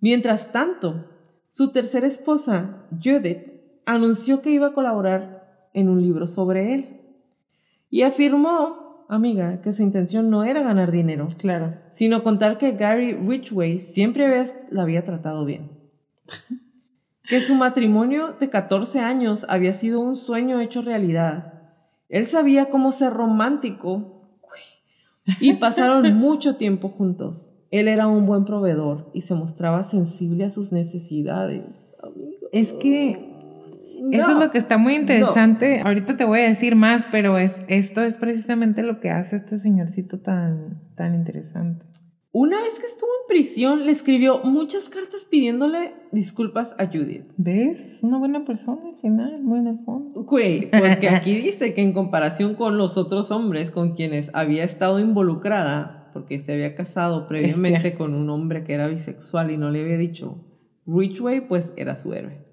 Mientras tanto, su tercera esposa, Judith, anunció que iba a colaborar en un libro sobre él y afirmó amiga, que su intención no era ganar dinero. Claro. Sino contar que Gary Ridgway siempre la había tratado bien. que su matrimonio de 14 años había sido un sueño hecho realidad. Él sabía cómo ser romántico y pasaron mucho tiempo juntos. Él era un buen proveedor y se mostraba sensible a sus necesidades. Es que eso es lo que está muy interesante. Ahorita te voy a decir más, pero es, esto es precisamente lo que hace este señorcito tan, tan interesante. Una vez que estuvo en prisión, le escribió muchas cartas pidiéndole disculpas a Judith. ¿Ves? Es una buena persona al final, muy en el fondo. Güey, porque aquí dice que en comparación con los otros hombres con quienes había estado involucrada, porque se había casado previamente con un hombre que era bisexual y no le había dicho, Ridgway pues era su héroe.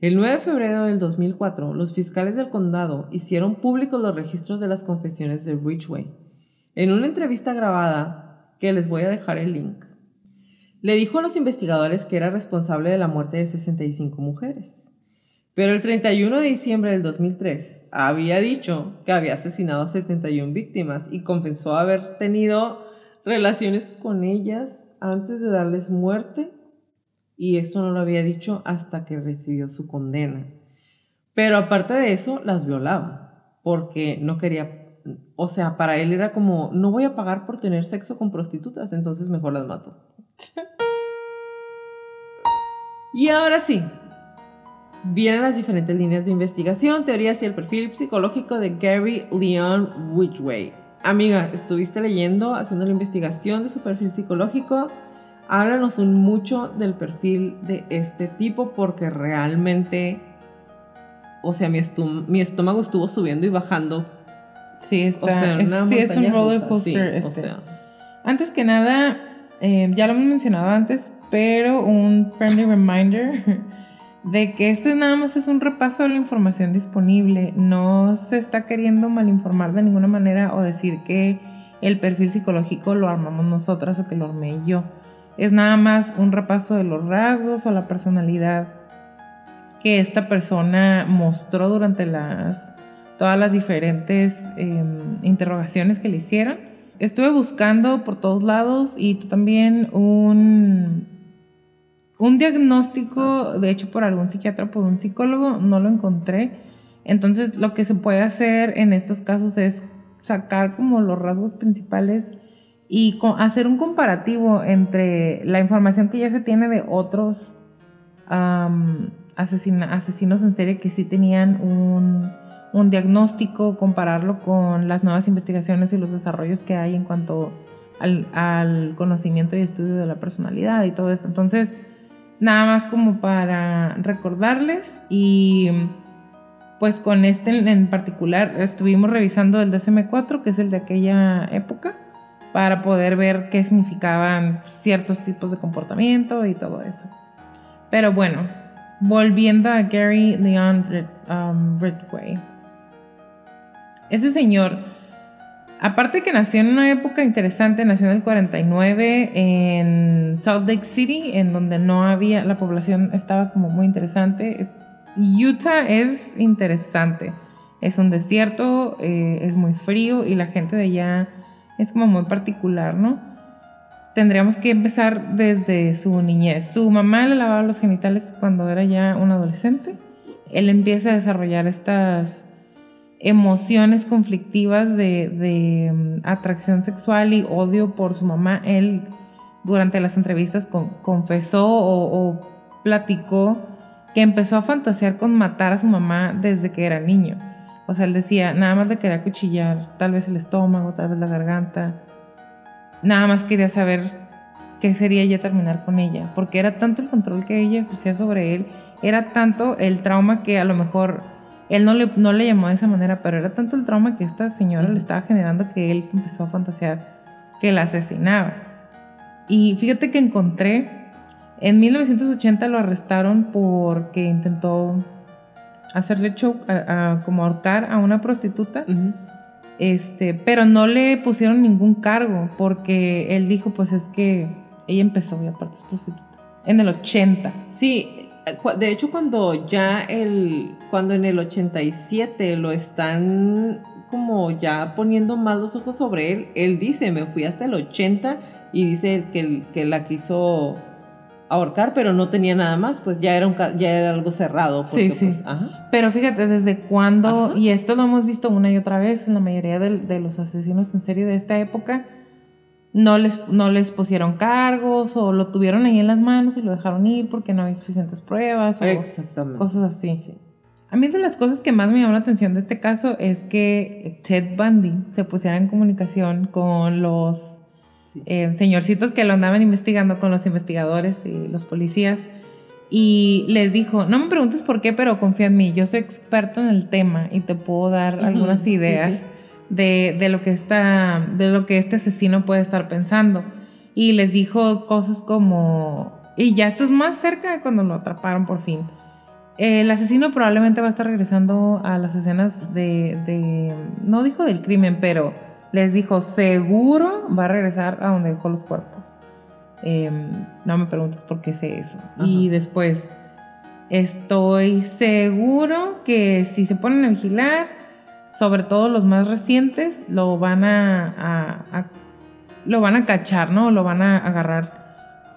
El 9 de febrero del 2004, los fiscales del condado hicieron públicos los registros de las confesiones de Ridgway. En una entrevista grabada, que les voy a dejar el link, le dijo a los investigadores que era responsable de la muerte de 65 mujeres. Pero el 31 de diciembre del 2003 había dicho que había asesinado a 71 víctimas y confesó haber tenido relaciones con ellas antes de darles muerte y esto no lo había dicho hasta que recibió su condena. Pero aparte de eso, las violaba porque no quería, o sea, para él era como, no voy a pagar por tener sexo con prostitutas, entonces mejor las mato. Y ahora sí, vienen las diferentes líneas de investigación, teorías y el perfil psicológico de Gary Leon Ridgway. Amiga, estuviste leyendo, haciendo la investigación de su perfil psicológico. Háblanos un mucho del perfil de este tipo porque realmente, o sea, mi, estum- mi estómago estuvo subiendo y bajando. Sí, está. O sea, es, sí, es un roller coaster. sí, o este. sea. Antes que nada, eh, ya lo hemos mencionado antes, pero un friendly reminder de que este nada más es un repaso de la información disponible. No se está queriendo malinformar de ninguna manera o decir que el perfil psicológico lo armamos nosotras o que lo armé yo. Es nada más un repaso de los rasgos o la personalidad que esta persona mostró durante las todas las diferentes eh, interrogaciones que le hicieron. Estuve buscando por todos lados y también un, un diagnóstico, de hecho por algún psiquiatra por un psicólogo, no lo encontré. Entonces lo que se puede hacer en estos casos es sacar como los rasgos principales y hacer un comparativo entre la información que ya se tiene de otros asesinos en serie que sí tenían un, diagnóstico, compararlo con las nuevas investigaciones y los desarrollos que hay en cuanto al, conocimiento y estudio de la personalidad y todo eso. Entonces, nada más como para recordarles y pues con este en- en particular estuvimos revisando el DSM-4, que es el de aquella época, para poder ver qué significaban ciertos tipos de comportamiento y todo eso. Pero bueno, volviendo a Gary Leon um, Ridgway. Ese señor, aparte que nació en una época interesante, nació en el 49 en Salt Lake City, en donde no había, la población estaba como muy interesante. Utah es interesante. Es un desierto, eh, es muy frío y la gente de allá es como muy particular, ¿no? Tendríamos que empezar desde su niñez. Su mamá le lavaba los genitales cuando era ya un adolescente. Él empieza a desarrollar estas emociones conflictivas de, mm, atracción sexual y odio por su mamá. Él durante las entrevistas con- confesó o, o platicó que empezó a fantasear con matar a su mamá desde que era niño. O sea, él decía, nada más le quería cuchillar, tal vez el estómago, tal vez la garganta. Nada más quería saber qué sería ya terminar con ella, porque era tanto el control que ella ejercía sobre él, era tanto el trauma que a lo mejor él no le, no le llamó de esa manera, pero era tanto el trauma que esta señora le estaba generando que él empezó a fantasear que la asesinaba. Y fíjate que encontré, en 1980 lo arrestaron porque intentó hacerle choke, a- a- como ahorcar a una prostituta. Este, pero no le pusieron ningún cargo porque él dijo, pues es que ella empezó y aparte es prostituta. En el 80. Sí, de hecho cuando ya el, cuando en el 87 lo están como ya poniendo más los ojos sobre él, él dice, me fui hasta el 80 y dice que, que la quiso ahorcar, pero no tenía nada más, pues ya era, un, ya era algo cerrado. Porque, Sí, sí. pues, ajá. Pero fíjate, desde cuándo, y esto lo hemos visto una y otra vez en la mayoría de, los asesinos en serie de esta época, no les, no les pusieron cargos o lo tuvieron ahí en las manos y lo dejaron ir porque no había suficientes pruebas o Exactamente. cosas así. Sí. A mí de las cosas que más me llamó la atención de este caso es que Ted Bundy se pusiera en comunicación con los eh, señorcitos que lo andaban investigando con los investigadores y los policías. Y les dijo, no me preguntes por qué, pero confía en mí, yo soy experto en el tema y te puedo dar algunas ideas De, de, lo que está, de lo que este asesino puede estar pensando. Y les dijo cosas como, y ya esto es más cerca de cuando lo atraparon por fin. El asesino probablemente va a estar regresando a las escenas de, de no dijo del crimen, pero les dijo, seguro va a regresar a donde dejó los cuerpos. Em, no me preguntes por qué sé eso. Y después, estoy seguro que si se ponen a vigilar, sobre todo los más recientes, lo van a, lo van a cachar, ¿no? Lo van a agarrar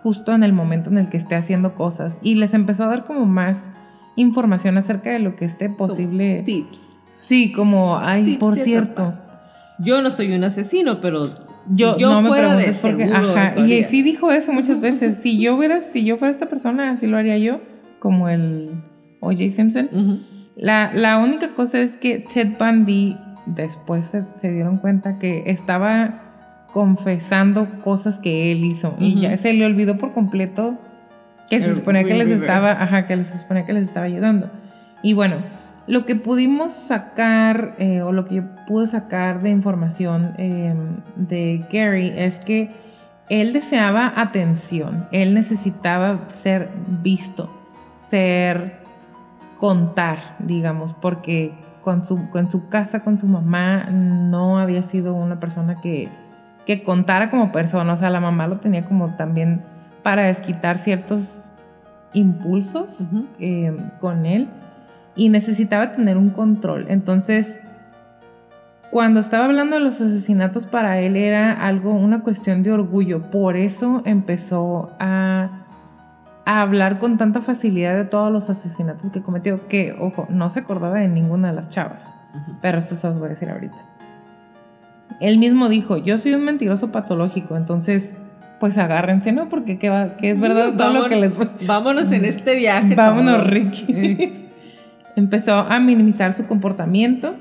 justo en el momento en el que esté haciendo cosas. Y les empezó a dar como más información acerca de lo que esté posible. tips. Sí, como, ay, por cierto. Yo no soy un asesino, pero yo, no me preguntes porque, ajá, y sí dijo eso muchas veces. si yo hubiera, si yo fuera esta persona, así lo haría yo, como el O.J. Simpson. la, la, única cosa es que Ted Bundy después se, dieron cuenta que estaba confesando cosas que él hizo y ya se le olvidó por completo que se suponía que les estaba, ajá, que les suponía que les estaba ayudando. Y bueno, lo que pudimos sacar, eh, o lo que yo pude sacar de información em, de Gary es que él deseaba atención, él necesitaba ser visto, ser contar, digamos, porque con su, con su casa, con su mamá, no había sido una persona que, que contara como persona, o sea, la mamá lo tenía como también para desquitar ciertos impulsos em, con él y necesitaba tener un control. Entonces, cuando estaba hablando de los asesinatos, para él era algo, una cuestión de orgullo. Por eso empezó a, hablar con tanta facilidad de todos los asesinatos que cometió, que, ojo, no se acordaba de ninguna de las chavas. Pero esto se los voy a decir ahorita. Él mismo dijo, yo soy un mentiroso patológico, entonces pues agárrense, ¿no? Porque qué, va, es verdad todo lo que les... Vámonos en este viaje. Vámonos, Ricky empezó a minimizar su comportamiento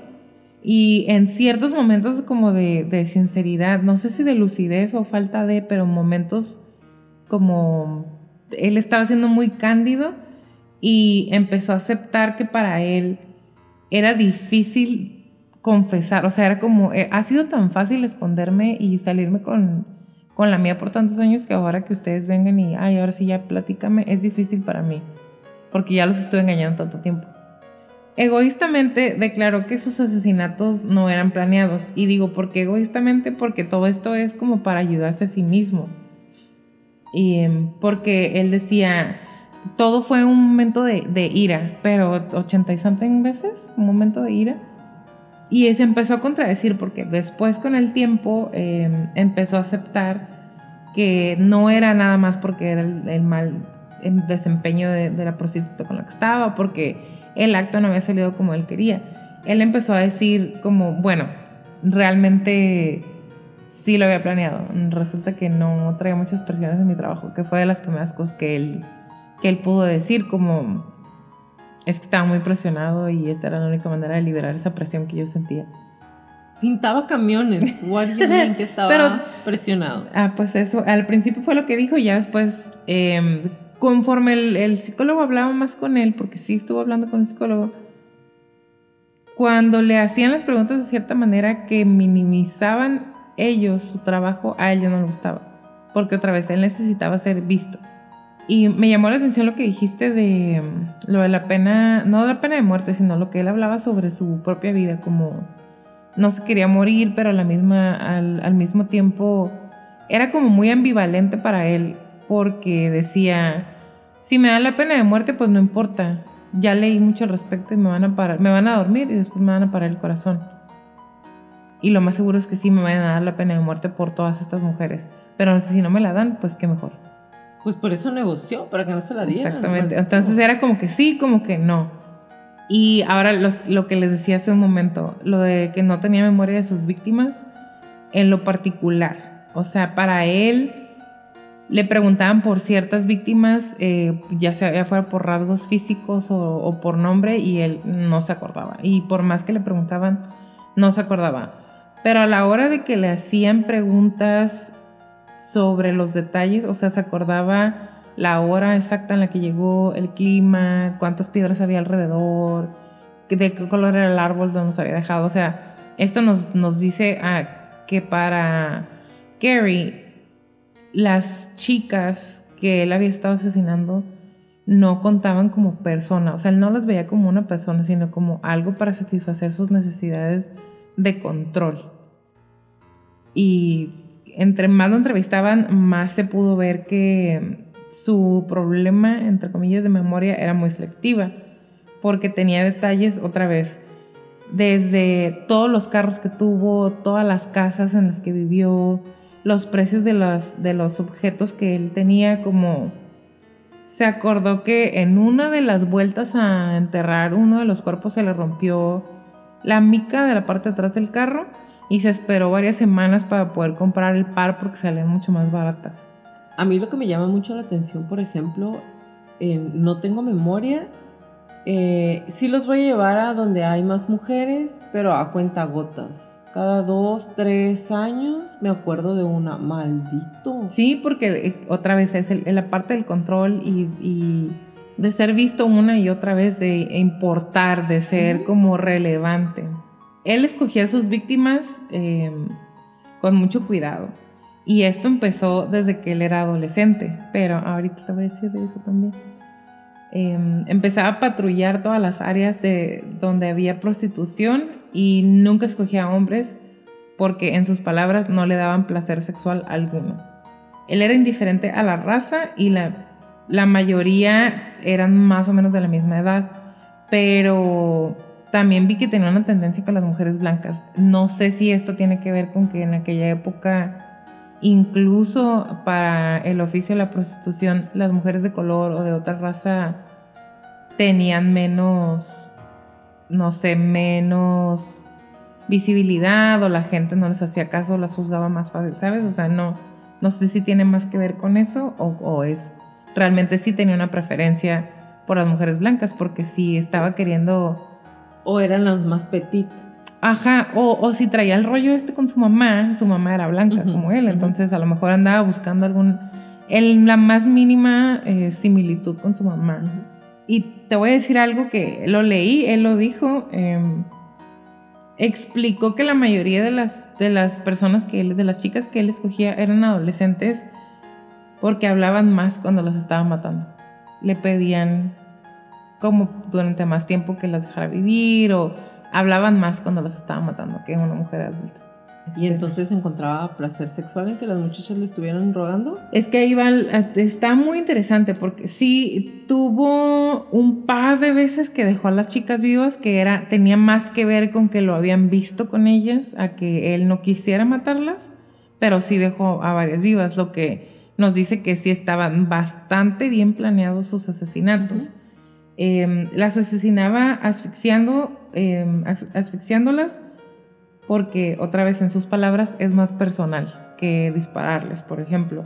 y en ciertos momentos como de, sinceridad, no sé si de lucidez o falta de, pero momentos como él estaba siendo muy cándido y empezó a aceptar que para él era difícil confesar, o sea, era como, eh, ha sido tan fácil esconderme y salirme con, con la mía por tantos años que ahora que ustedes vengan y, ay, ahora sí ya platícame, es difícil para mí, porque ya los estuve engañando tanto tiempo. Egoístamente declaró que sus asesinatos no eran planeados. Y digo, ¿por qué egoístamente? Porque todo esto es como para ayudarse a sí mismo. Y em, porque él decía, todo fue un momento de, ira, pero 80 y something veces, un momento de ira. Y se empezó a contradecir porque después con el tiempo em, empezó a aceptar que no era nada más porque era el, mal desempeño de, de la prostituta con la que estaba, porque el acto no había salido como él quería. Él empezó a decir como, bueno, realmente sí lo había planeado. Resulta que no traía muchas presiones en mi trabajo, que fue de las primeras cosas que él, que él pudo decir, como es que estaba muy presionado y esta era la única manera de liberar esa presión que yo sentía. Pintaba camiones. What do you mean que estaba presionado? Ah, pues eso, al principio fue lo que dijo, y ya después eh, conforme el, psicólogo hablaba más con él, porque sí estuvo hablando con el psicólogo, cuando le hacían las preguntas de cierta manera que minimizaban ellos su trabajo, a él ya no le gustaba, porque otra vez él necesitaba ser visto. Y me llamó la atención lo que dijiste de mm, lo de la pena, no de la pena de muerte, sino lo que él hablaba sobre su propia vida, como no se quería morir, pero a la misma, al, al mismo tiempo era como muy ambivalente para él, porque decía, si me da la pena de muerte, pues no importa. Ya leí mucho al respecto y me van a parar, me van a dormir y después me van a parar el corazón. Y lo más seguro es que sí me vayan a dar la pena de muerte por todas estas mujeres. Pero si no me la dan, pues qué mejor. Pues por eso negoció, para que no se la dieran. Exactamente. Entonces era como que sí, como que no. Y ahora lo que les decía hace un momento, lo de que no tenía memoria de sus víctimas, en lo particular. O sea, para él le preguntaban por ciertas víctimas, eh, ya sea fuera por rasgos físicos o, por nombre, y él no se acordaba. Y por más que le preguntaban, no se acordaba. Pero a la hora de que le hacían preguntas sobre los detalles, o sea, se acordaba la hora exacta en la que llegó, el clima, cuántas piedras había alrededor, de qué color era el árbol donde nos había dejado. O sea, esto nos, nos dice que para Gary, las chicas que él había estado asesinando no contaban como persona. O sea, él no las veía como una persona, sino como algo para satisfacer sus necesidades de control. Y entre más lo entrevistaban, más se pudo ver que su problema, entre comillas, de memoria era muy selectiva, porque tenía detalles, otra vez, desde todos los carros que tuvo, todas las casas en las que vivió, los precios de los, de los objetos que él tenía, como se acordó que en una de las vueltas a enterrar uno de los cuerpos se le rompió la mica de la parte de atrás del carro y se esperó varias semanas para poder comprar el par porque salían mucho más baratas. A mí lo que me llama mucho la atención, por ejemplo, no tengo memoria. Eh, sí los voy a llevar a donde hay más mujeres, pero a cuenta gotas. Cada dos, tres años me acuerdo de una, maldito. Sí, porque eh, otra vez es la parte del control y, de ser visto una y otra vez, de importar, de ser como relevante él escogía a sus víctimas em, con mucho cuidado. Y esto empezó desde que él era adolescente, pero ahorita te voy a decir de eso también. Em, empezaba a patrullar todas las áreas de donde había prostitución y nunca escogía hombres porque en sus palabras no le daban placer sexual alguno. Él era indiferente a la raza y la, la mayoría eran más o menos de la misma edad, pero también vi que tenía una tendencia con las mujeres blancas. No sé si esto tiene que ver con que en aquella época, incluso para el oficio de la prostitución, las mujeres de color o de otra raza tenían menos, no sé, menos visibilidad o la gente no les hacía caso, las juzgaba más fácil, ¿sabes? O sea, no, no sé si tiene más que ver con eso o, o es realmente sí tenía una preferencia por las mujeres blancas porque sí estaba queriendo o eran los más petit. Ajá, o, si traía el rollo este con su mamá, su mamá era blanca como él, entonces a lo mejor andaba buscando algún, el, la más mínima eh, similitud con su mamá. Y te voy a decir algo que lo leí, él lo dijo, em, explicó que la mayoría de las, de las personas que él, de las chicas que él escogía eran adolescentes porque hablaban más cuando los estaban matando. Le pedían como durante más tiempo que las dejara vivir o hablaban más cuando las estaban matando que una mujer adulta. ¿Y entonces encontraba placer sexual en que las muchachas le estuvieran rogando? Es que ahí va, está muy interesante porque sí tuvo un par de veces que dejó a las chicas vivas que era, tenía más que ver con que lo habían visto con ellas, a que él no quisiera matarlas, pero sí dejó a varias vivas, lo que nos dice que sí estaban bastante bien planeados sus asesinatos. Em, las asesinaba asfixiando, em, asfixiándolas porque, otra vez en sus palabras, es más personal que dispararles, por ejemplo.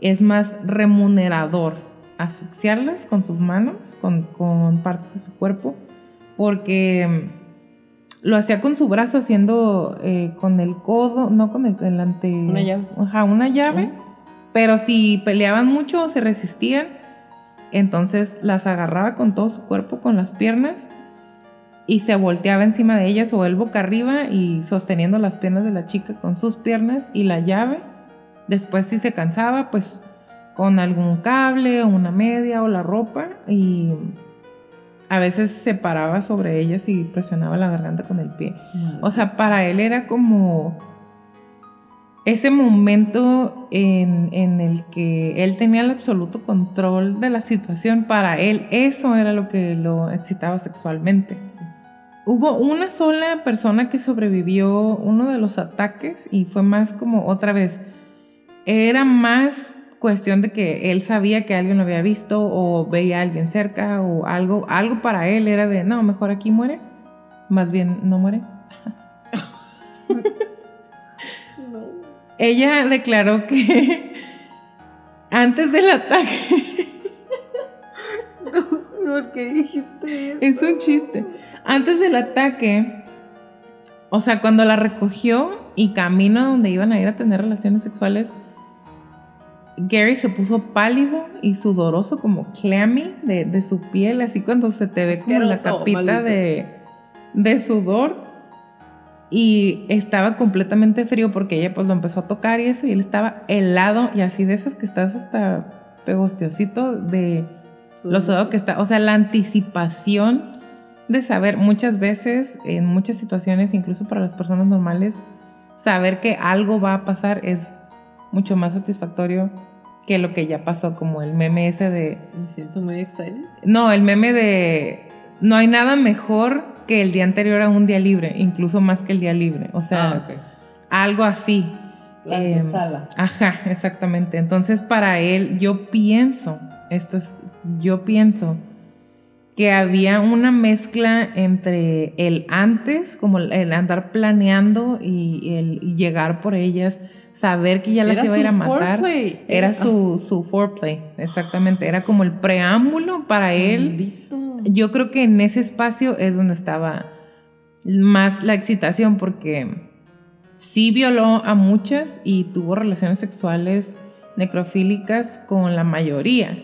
Es más remunerador asfixiarlas con sus manos, con, partes de su cuerpo, porque em, lo hacía con su brazo, haciendo eh, con el codo, no con el delante. Una llave. Ajá, una llave. Pero si peleaban mucho o se resistían, entonces las agarraba con todo su cuerpo, con las piernas, y se volteaba encima de ellas o él boca arriba y sosteniendo las piernas de la chica con sus piernas y la llave. Después si se cansaba, pues con algún cable o una media o la ropa y a veces se paraba sobre ellas y presionaba la garganta con el pie. O sea, para él era como ese momento en, el que él tenía el absoluto control de la situación, para él eso era lo que lo excitaba sexualmente. Hubo una sola persona que sobrevivió uno de los ataques y fue más como otra vez, era más cuestión de que él sabía que alguien lo había visto o veía a alguien cerca o algo, algo para él era de, no, mejor aquí muere, más bien no muere. ella declaró que antes del ataque... no, ¿qué dijiste eso? Es un chiste. Antes del ataque, o sea, cuando la recogió y camino donde iban a ir a tener relaciones sexuales, Gary se puso pálido y sudoroso, como clammy de, de su piel, así cuando se te ve como la capita de, de sudor. Y estaba completamente frío porque ella pues lo empezó a tocar y eso, y él estaba helado y así de esas que estás hasta pegostiosito de lo sudado que está. O sea, la anticipación de saber muchas veces, en muchas situaciones, incluso para las personas normales, saber que algo va a pasar es mucho más satisfactorio que lo que ya pasó, como el meme ese de... Me siento muy excited. No, el meme de... No hay nada mejor que el día anterior a un día libre, incluso más que el día libre. O sea, ah, algo así. La antesala. Ajá, exactamente. Entonces, para él, yo pienso, esto es, yo pienso que había una mezcla entre el antes, como el- andar planeando y el y llegar por ellas, saber que ya las Era iba a ir a matar. foreplay. Era su, su foreplay, exactamente. Era como el preámbulo para él. maldito. Yo creo que en ese espacio es donde estaba más la excitación porque sí violó a muchas y tuvo relaciones sexuales necrofílicas con la mayoría.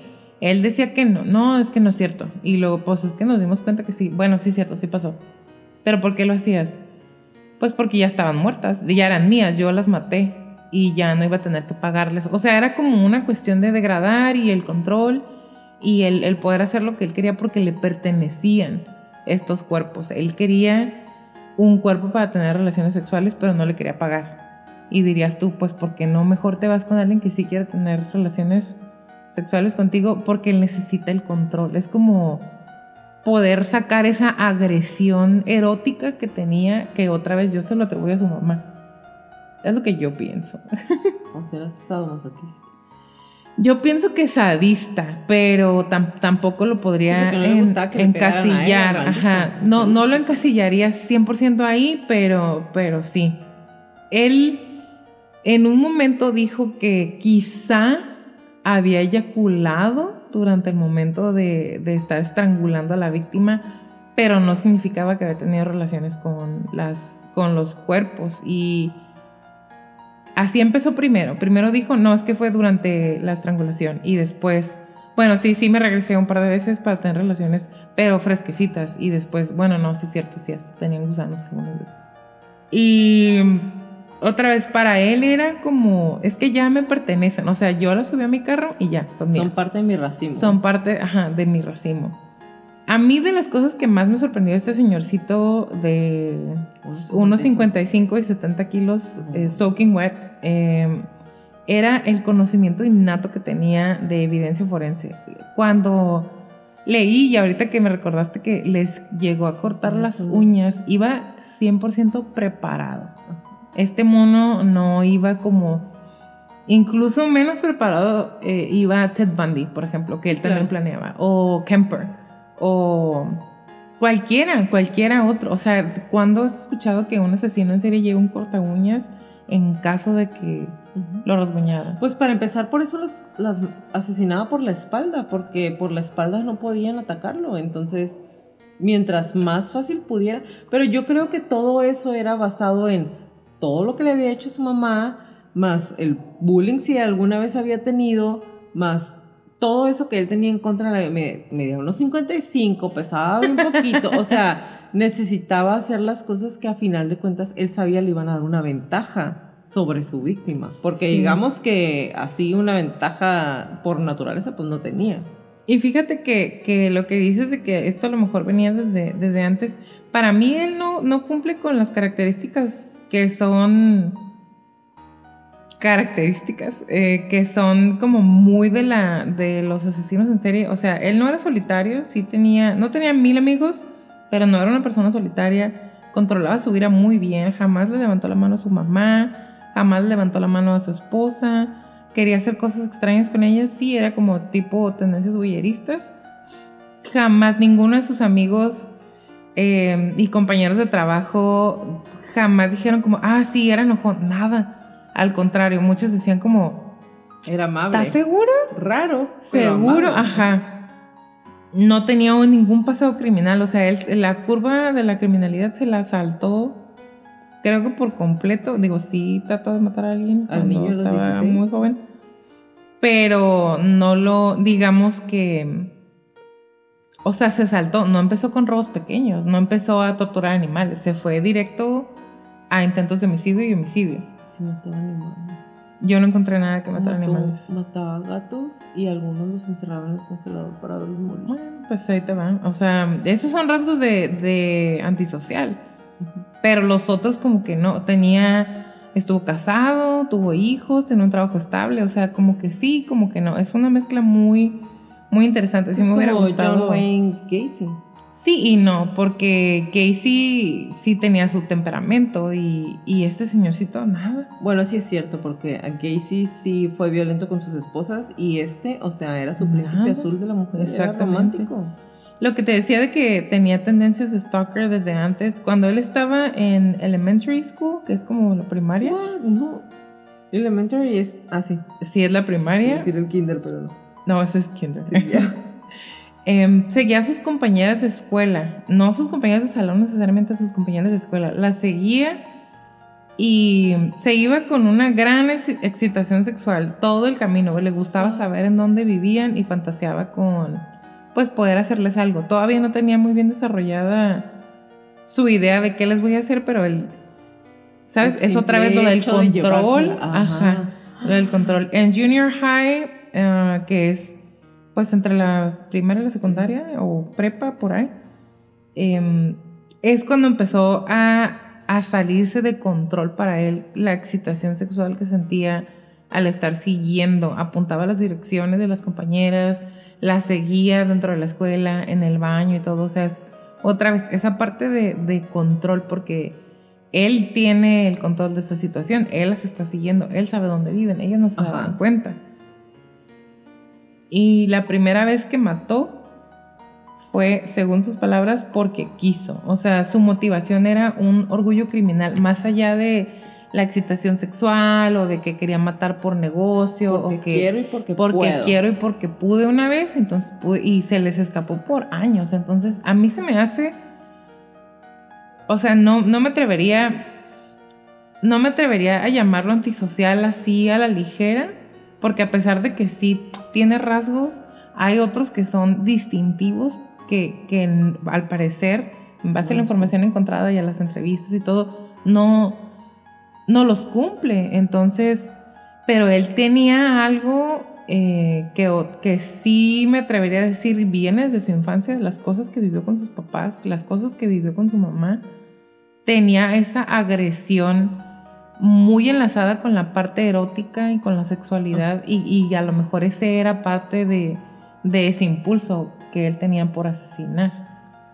Él decía que no, no, es que no es cierto. Y luego, pues es que nos dimos cuenta que sí. Bueno, sí es cierto, sí pasó. ¿Pero por qué lo hacías? Pues porque ya estaban muertas, ya eran mías, yo las maté y ya no iba a tener que pagarles. O sea, era como una cuestión de degradar y el control y el, poder hacer lo que él quería porque le pertenecían estos cuerpos. Él quería un cuerpo para tener relaciones sexuales, pero no le quería pagar. Y dirías tú, pues, ¿por qué no mejor te vas con alguien que sí quiere tener relaciones sexuales contigo? Porque él necesita el control. Es como poder sacar esa agresión erótica que tenía, que otra vez yo se lo atribuyo a su mamá. Es lo que yo pienso. O sea, eras sadomasoquista. Yo pienso que sadista, pero tam- tampoco lo podría Sí, no en- ella, encasillar. Ajá. No, no lo encasillaría 100% ahí, pero, pero sí. Él en un momento dijo que quizá había eyaculado durante el momento de, de estar estrangulando a la víctima, pero no significaba que había tenido relaciones con, las, con los cuerpos. Y así empezó primero. Primero dijo, no, es que fue durante la estrangulación. Y después, bueno, sí, sí me regresé un par de veces para tener relaciones, pero fresquecitas. Y después, bueno, no, sí es cierto, sí, hasta tenían gusanos algunas veces. Y otra vez para él era como, es que ya me pertenecen. O sea, yo las subí a mi carro y ya, son mías. Son parte de mi racimo. Son parte, ajá, de mi racimo. A mí de las cosas que más me sorprendió este señorcito de 1,55 y 70 kilos, eh, soaking wet, eh, era el conocimiento innato que tenía de evidencia forense. Cuando leí, y ahorita que me recordaste que les llegó a cortar las uñas, iba 100% preparado. Este mono no iba como... Incluso menos preparado eh, iba Ted Bundy, por ejemplo, que él también planeaba. O Kemper. O cualquiera, cualquiera otro. O sea, ¿cuándo has escuchado que un asesino en serie lleva un corta uñas en caso de que lo rasguñara? Pues para empezar, por eso las, las asesinaba por la espalda, porque por la espalda no podían atacarlo. Entonces, mientras más fácil pudiera. Pero yo creo que todo eso era basado en todo lo que le había hecho su mamá, más el bullying si alguna vez había tenido, más todo eso que él tenía en contra. Me, me medía unos 55, pesaba un poquito. o sea, necesitaba hacer las cosas que a final de cuentas él sabía le iban a dar una ventaja sobre su víctima. Porque Sí. digamos que así una ventaja por naturaleza pues no tenía. Y fíjate que, que lo que dices de que esto a lo mejor venía desde, desde antes, para mí él no, no cumple con las características que son características eh, que son como muy de la de los asesinos en serie. O sea él no era solitario sí tenía no tenía mil amigos pero no era una persona solitaria. Controlaba su vida muy bien jamás le levantó la mano a su mamá jamás le levantó la mano a su esposa. Quería hacer cosas extrañas con ella sí era como tipo tendencias bulleristas jamás ninguno de sus amigos eh, y compañeros de trabajo jamás dijeron como ah sí era enojón nada al contrario, muchos decían como, Era amable. ¿estás seguro? Raro. Seguro, ajá. No tenía ningún pasado criminal, o sea, él, la curva de la criminalidad se la saltó, creo que por completo. Digo, sí trató de matar a alguien Al cuando niño los estaba 16. muy joven. pero no lo, digamos que, o sea, se saltó, no empezó con robos pequeños, no empezó a torturar animales, se fue directo a intentos de homicidio y homicidio. Sí, mataba animales. Yo no encontré nada que matar Mató- animales. Mataba gatos y algunos los encerraban en el congelador para verlos morir. Bueno, pues ahí te van. O sea, esos son rasgos de, de antisocial. Pero los otros como que no. Tenía, estuvo casado, tuvo hijos, tenía un trabajo estable. O sea, como que sí, como que no. Es una mezcla muy, muy interesante. Sí es me hubiera gustado. John Wayne Gacy. Sí y no, porque Casey sí tenía su temperamento y, y este señorcito nada. Bueno, sí es cierto, porque a Gacy sí fue violento con sus esposas y este, o sea, era su príncipe azul de la mujer. Exactamente. Era romántico. Lo que te decía de que tenía tendencias de stalker desde antes, cuando él estaba en elementary school, que es como la primaria. What? No. Elementary es así. Sí, es la primaria. decir el kinder, pero no. No, ese es kinder. Sí. Em, seguía a sus compañeras de escuela, no a sus compañeras de salón necesariamente, a sus compañeras de escuela. Las seguía y se iba con una gran ex- excitación sexual todo el camino. Le gustaba saber en dónde vivían y fantaseaba con, pues, poder hacerles algo. Todavía no tenía muy bien desarrollada su idea de qué les voy a hacer, pero él, ¿sabes? El es otra vez lo del de control. ajá. Lo del control. En junior high, eh, que es pues entre la primaria y la secundaria o prepa por ahí, em, es cuando empezó a, a salirse de control para él la excitación sexual que sentía al estar siguiendo, apuntaba las direcciones de las compañeras, las seguía dentro de la escuela, en el baño y todo, o sea, es otra vez esa parte de, de control porque él tiene el control de esa situación, él las está siguiendo, él sabe dónde viven, ellas no se dan cuenta. Y la primera vez que mató fue, según sus palabras, porque quiso. O sea, su motivación era un orgullo criminal, más allá de la excitación sexual o de que quería matar por negocio Porque o que quiero y porque, porque puedo. quiero y porque pude una vez, entonces pude- y se les escapó por años. Entonces, a mí se me hace, o sea, no, no me atrevería, no me atrevería a llamarlo antisocial así a la ligera, porque a pesar de que sí tiene rasgos, hay otros que son distintivos que, que al parecer, en base a la información encontrada y a las entrevistas y todo, no, no los cumple. Entonces, pero él tenía algo eh, que, que sí me atrevería a decir viene desde su infancia, las cosas que vivió con sus papás, las cosas que vivió con su mamá. Tenía esa agresión muy enlazada con la parte erótica y con la sexualidad y, y a lo mejor ese era parte de, de ese impulso que él tenía por asesinar.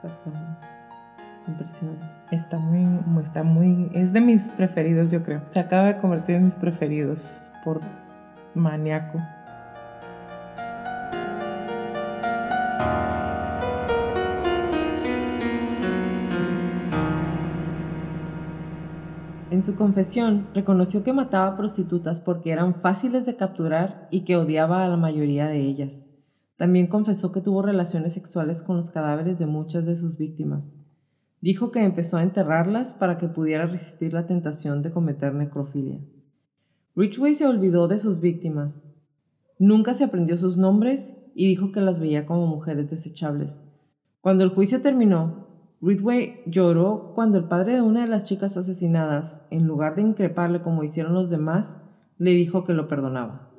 Exactamente. Impresionante. Está muy, está muy, es de mis preferidos, yo creo. Se acaba de convertir en mis preferidos por maníaco. En su confesión, reconoció que mataba prostitutas porque eran fáciles de capturar y que odiaba a la mayoría de ellas. También confesó que tuvo relaciones sexuales con los cadáveres de muchas de sus víctimas. Dijo que empezó a enterrarlas para que pudiera resistir la tentación de cometer necrofilia. Ridgway se olvidó de sus víctimas. Nunca se aprendió sus nombres y dijo que las veía como mujeres desechables. Cuando el juicio terminó, Ridgway lloró cuando el padre de una de las chicas asesinadas, en lugar de increparle como hicieron los demás, le dijo que lo perdonaba.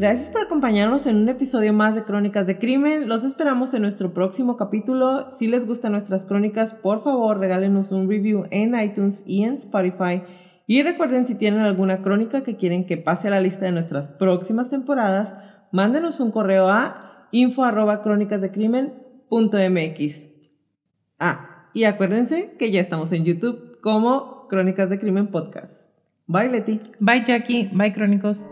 Gracias por acompañarnos en un episodio más de Crónicas de Crimen. Los esperamos en nuestro próximo capítulo. Si les gustan nuestras crónicas, por favor regálenos un review en iTunes y en Spotify. Y recuerden si tienen alguna crónica que quieren que pase a la lista de nuestras próximas temporadas, mándenos un correo a info arroba crónicasdecrimen.mx. Ah, y acuérdense que ya estamos en YouTube como Crónicas de Crimen Podcast. Bye, Leti. Bye Jackie, bye Crónicos.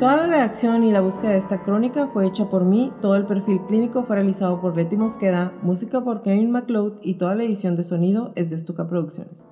Toda la redacción y la búsqueda de esta crónica fue hecha por mí, todo el perfil clínico fue realizado por Leti Mosqueda, música por Kevin McLeod y toda la edición de sonido es de Stuka Producciones.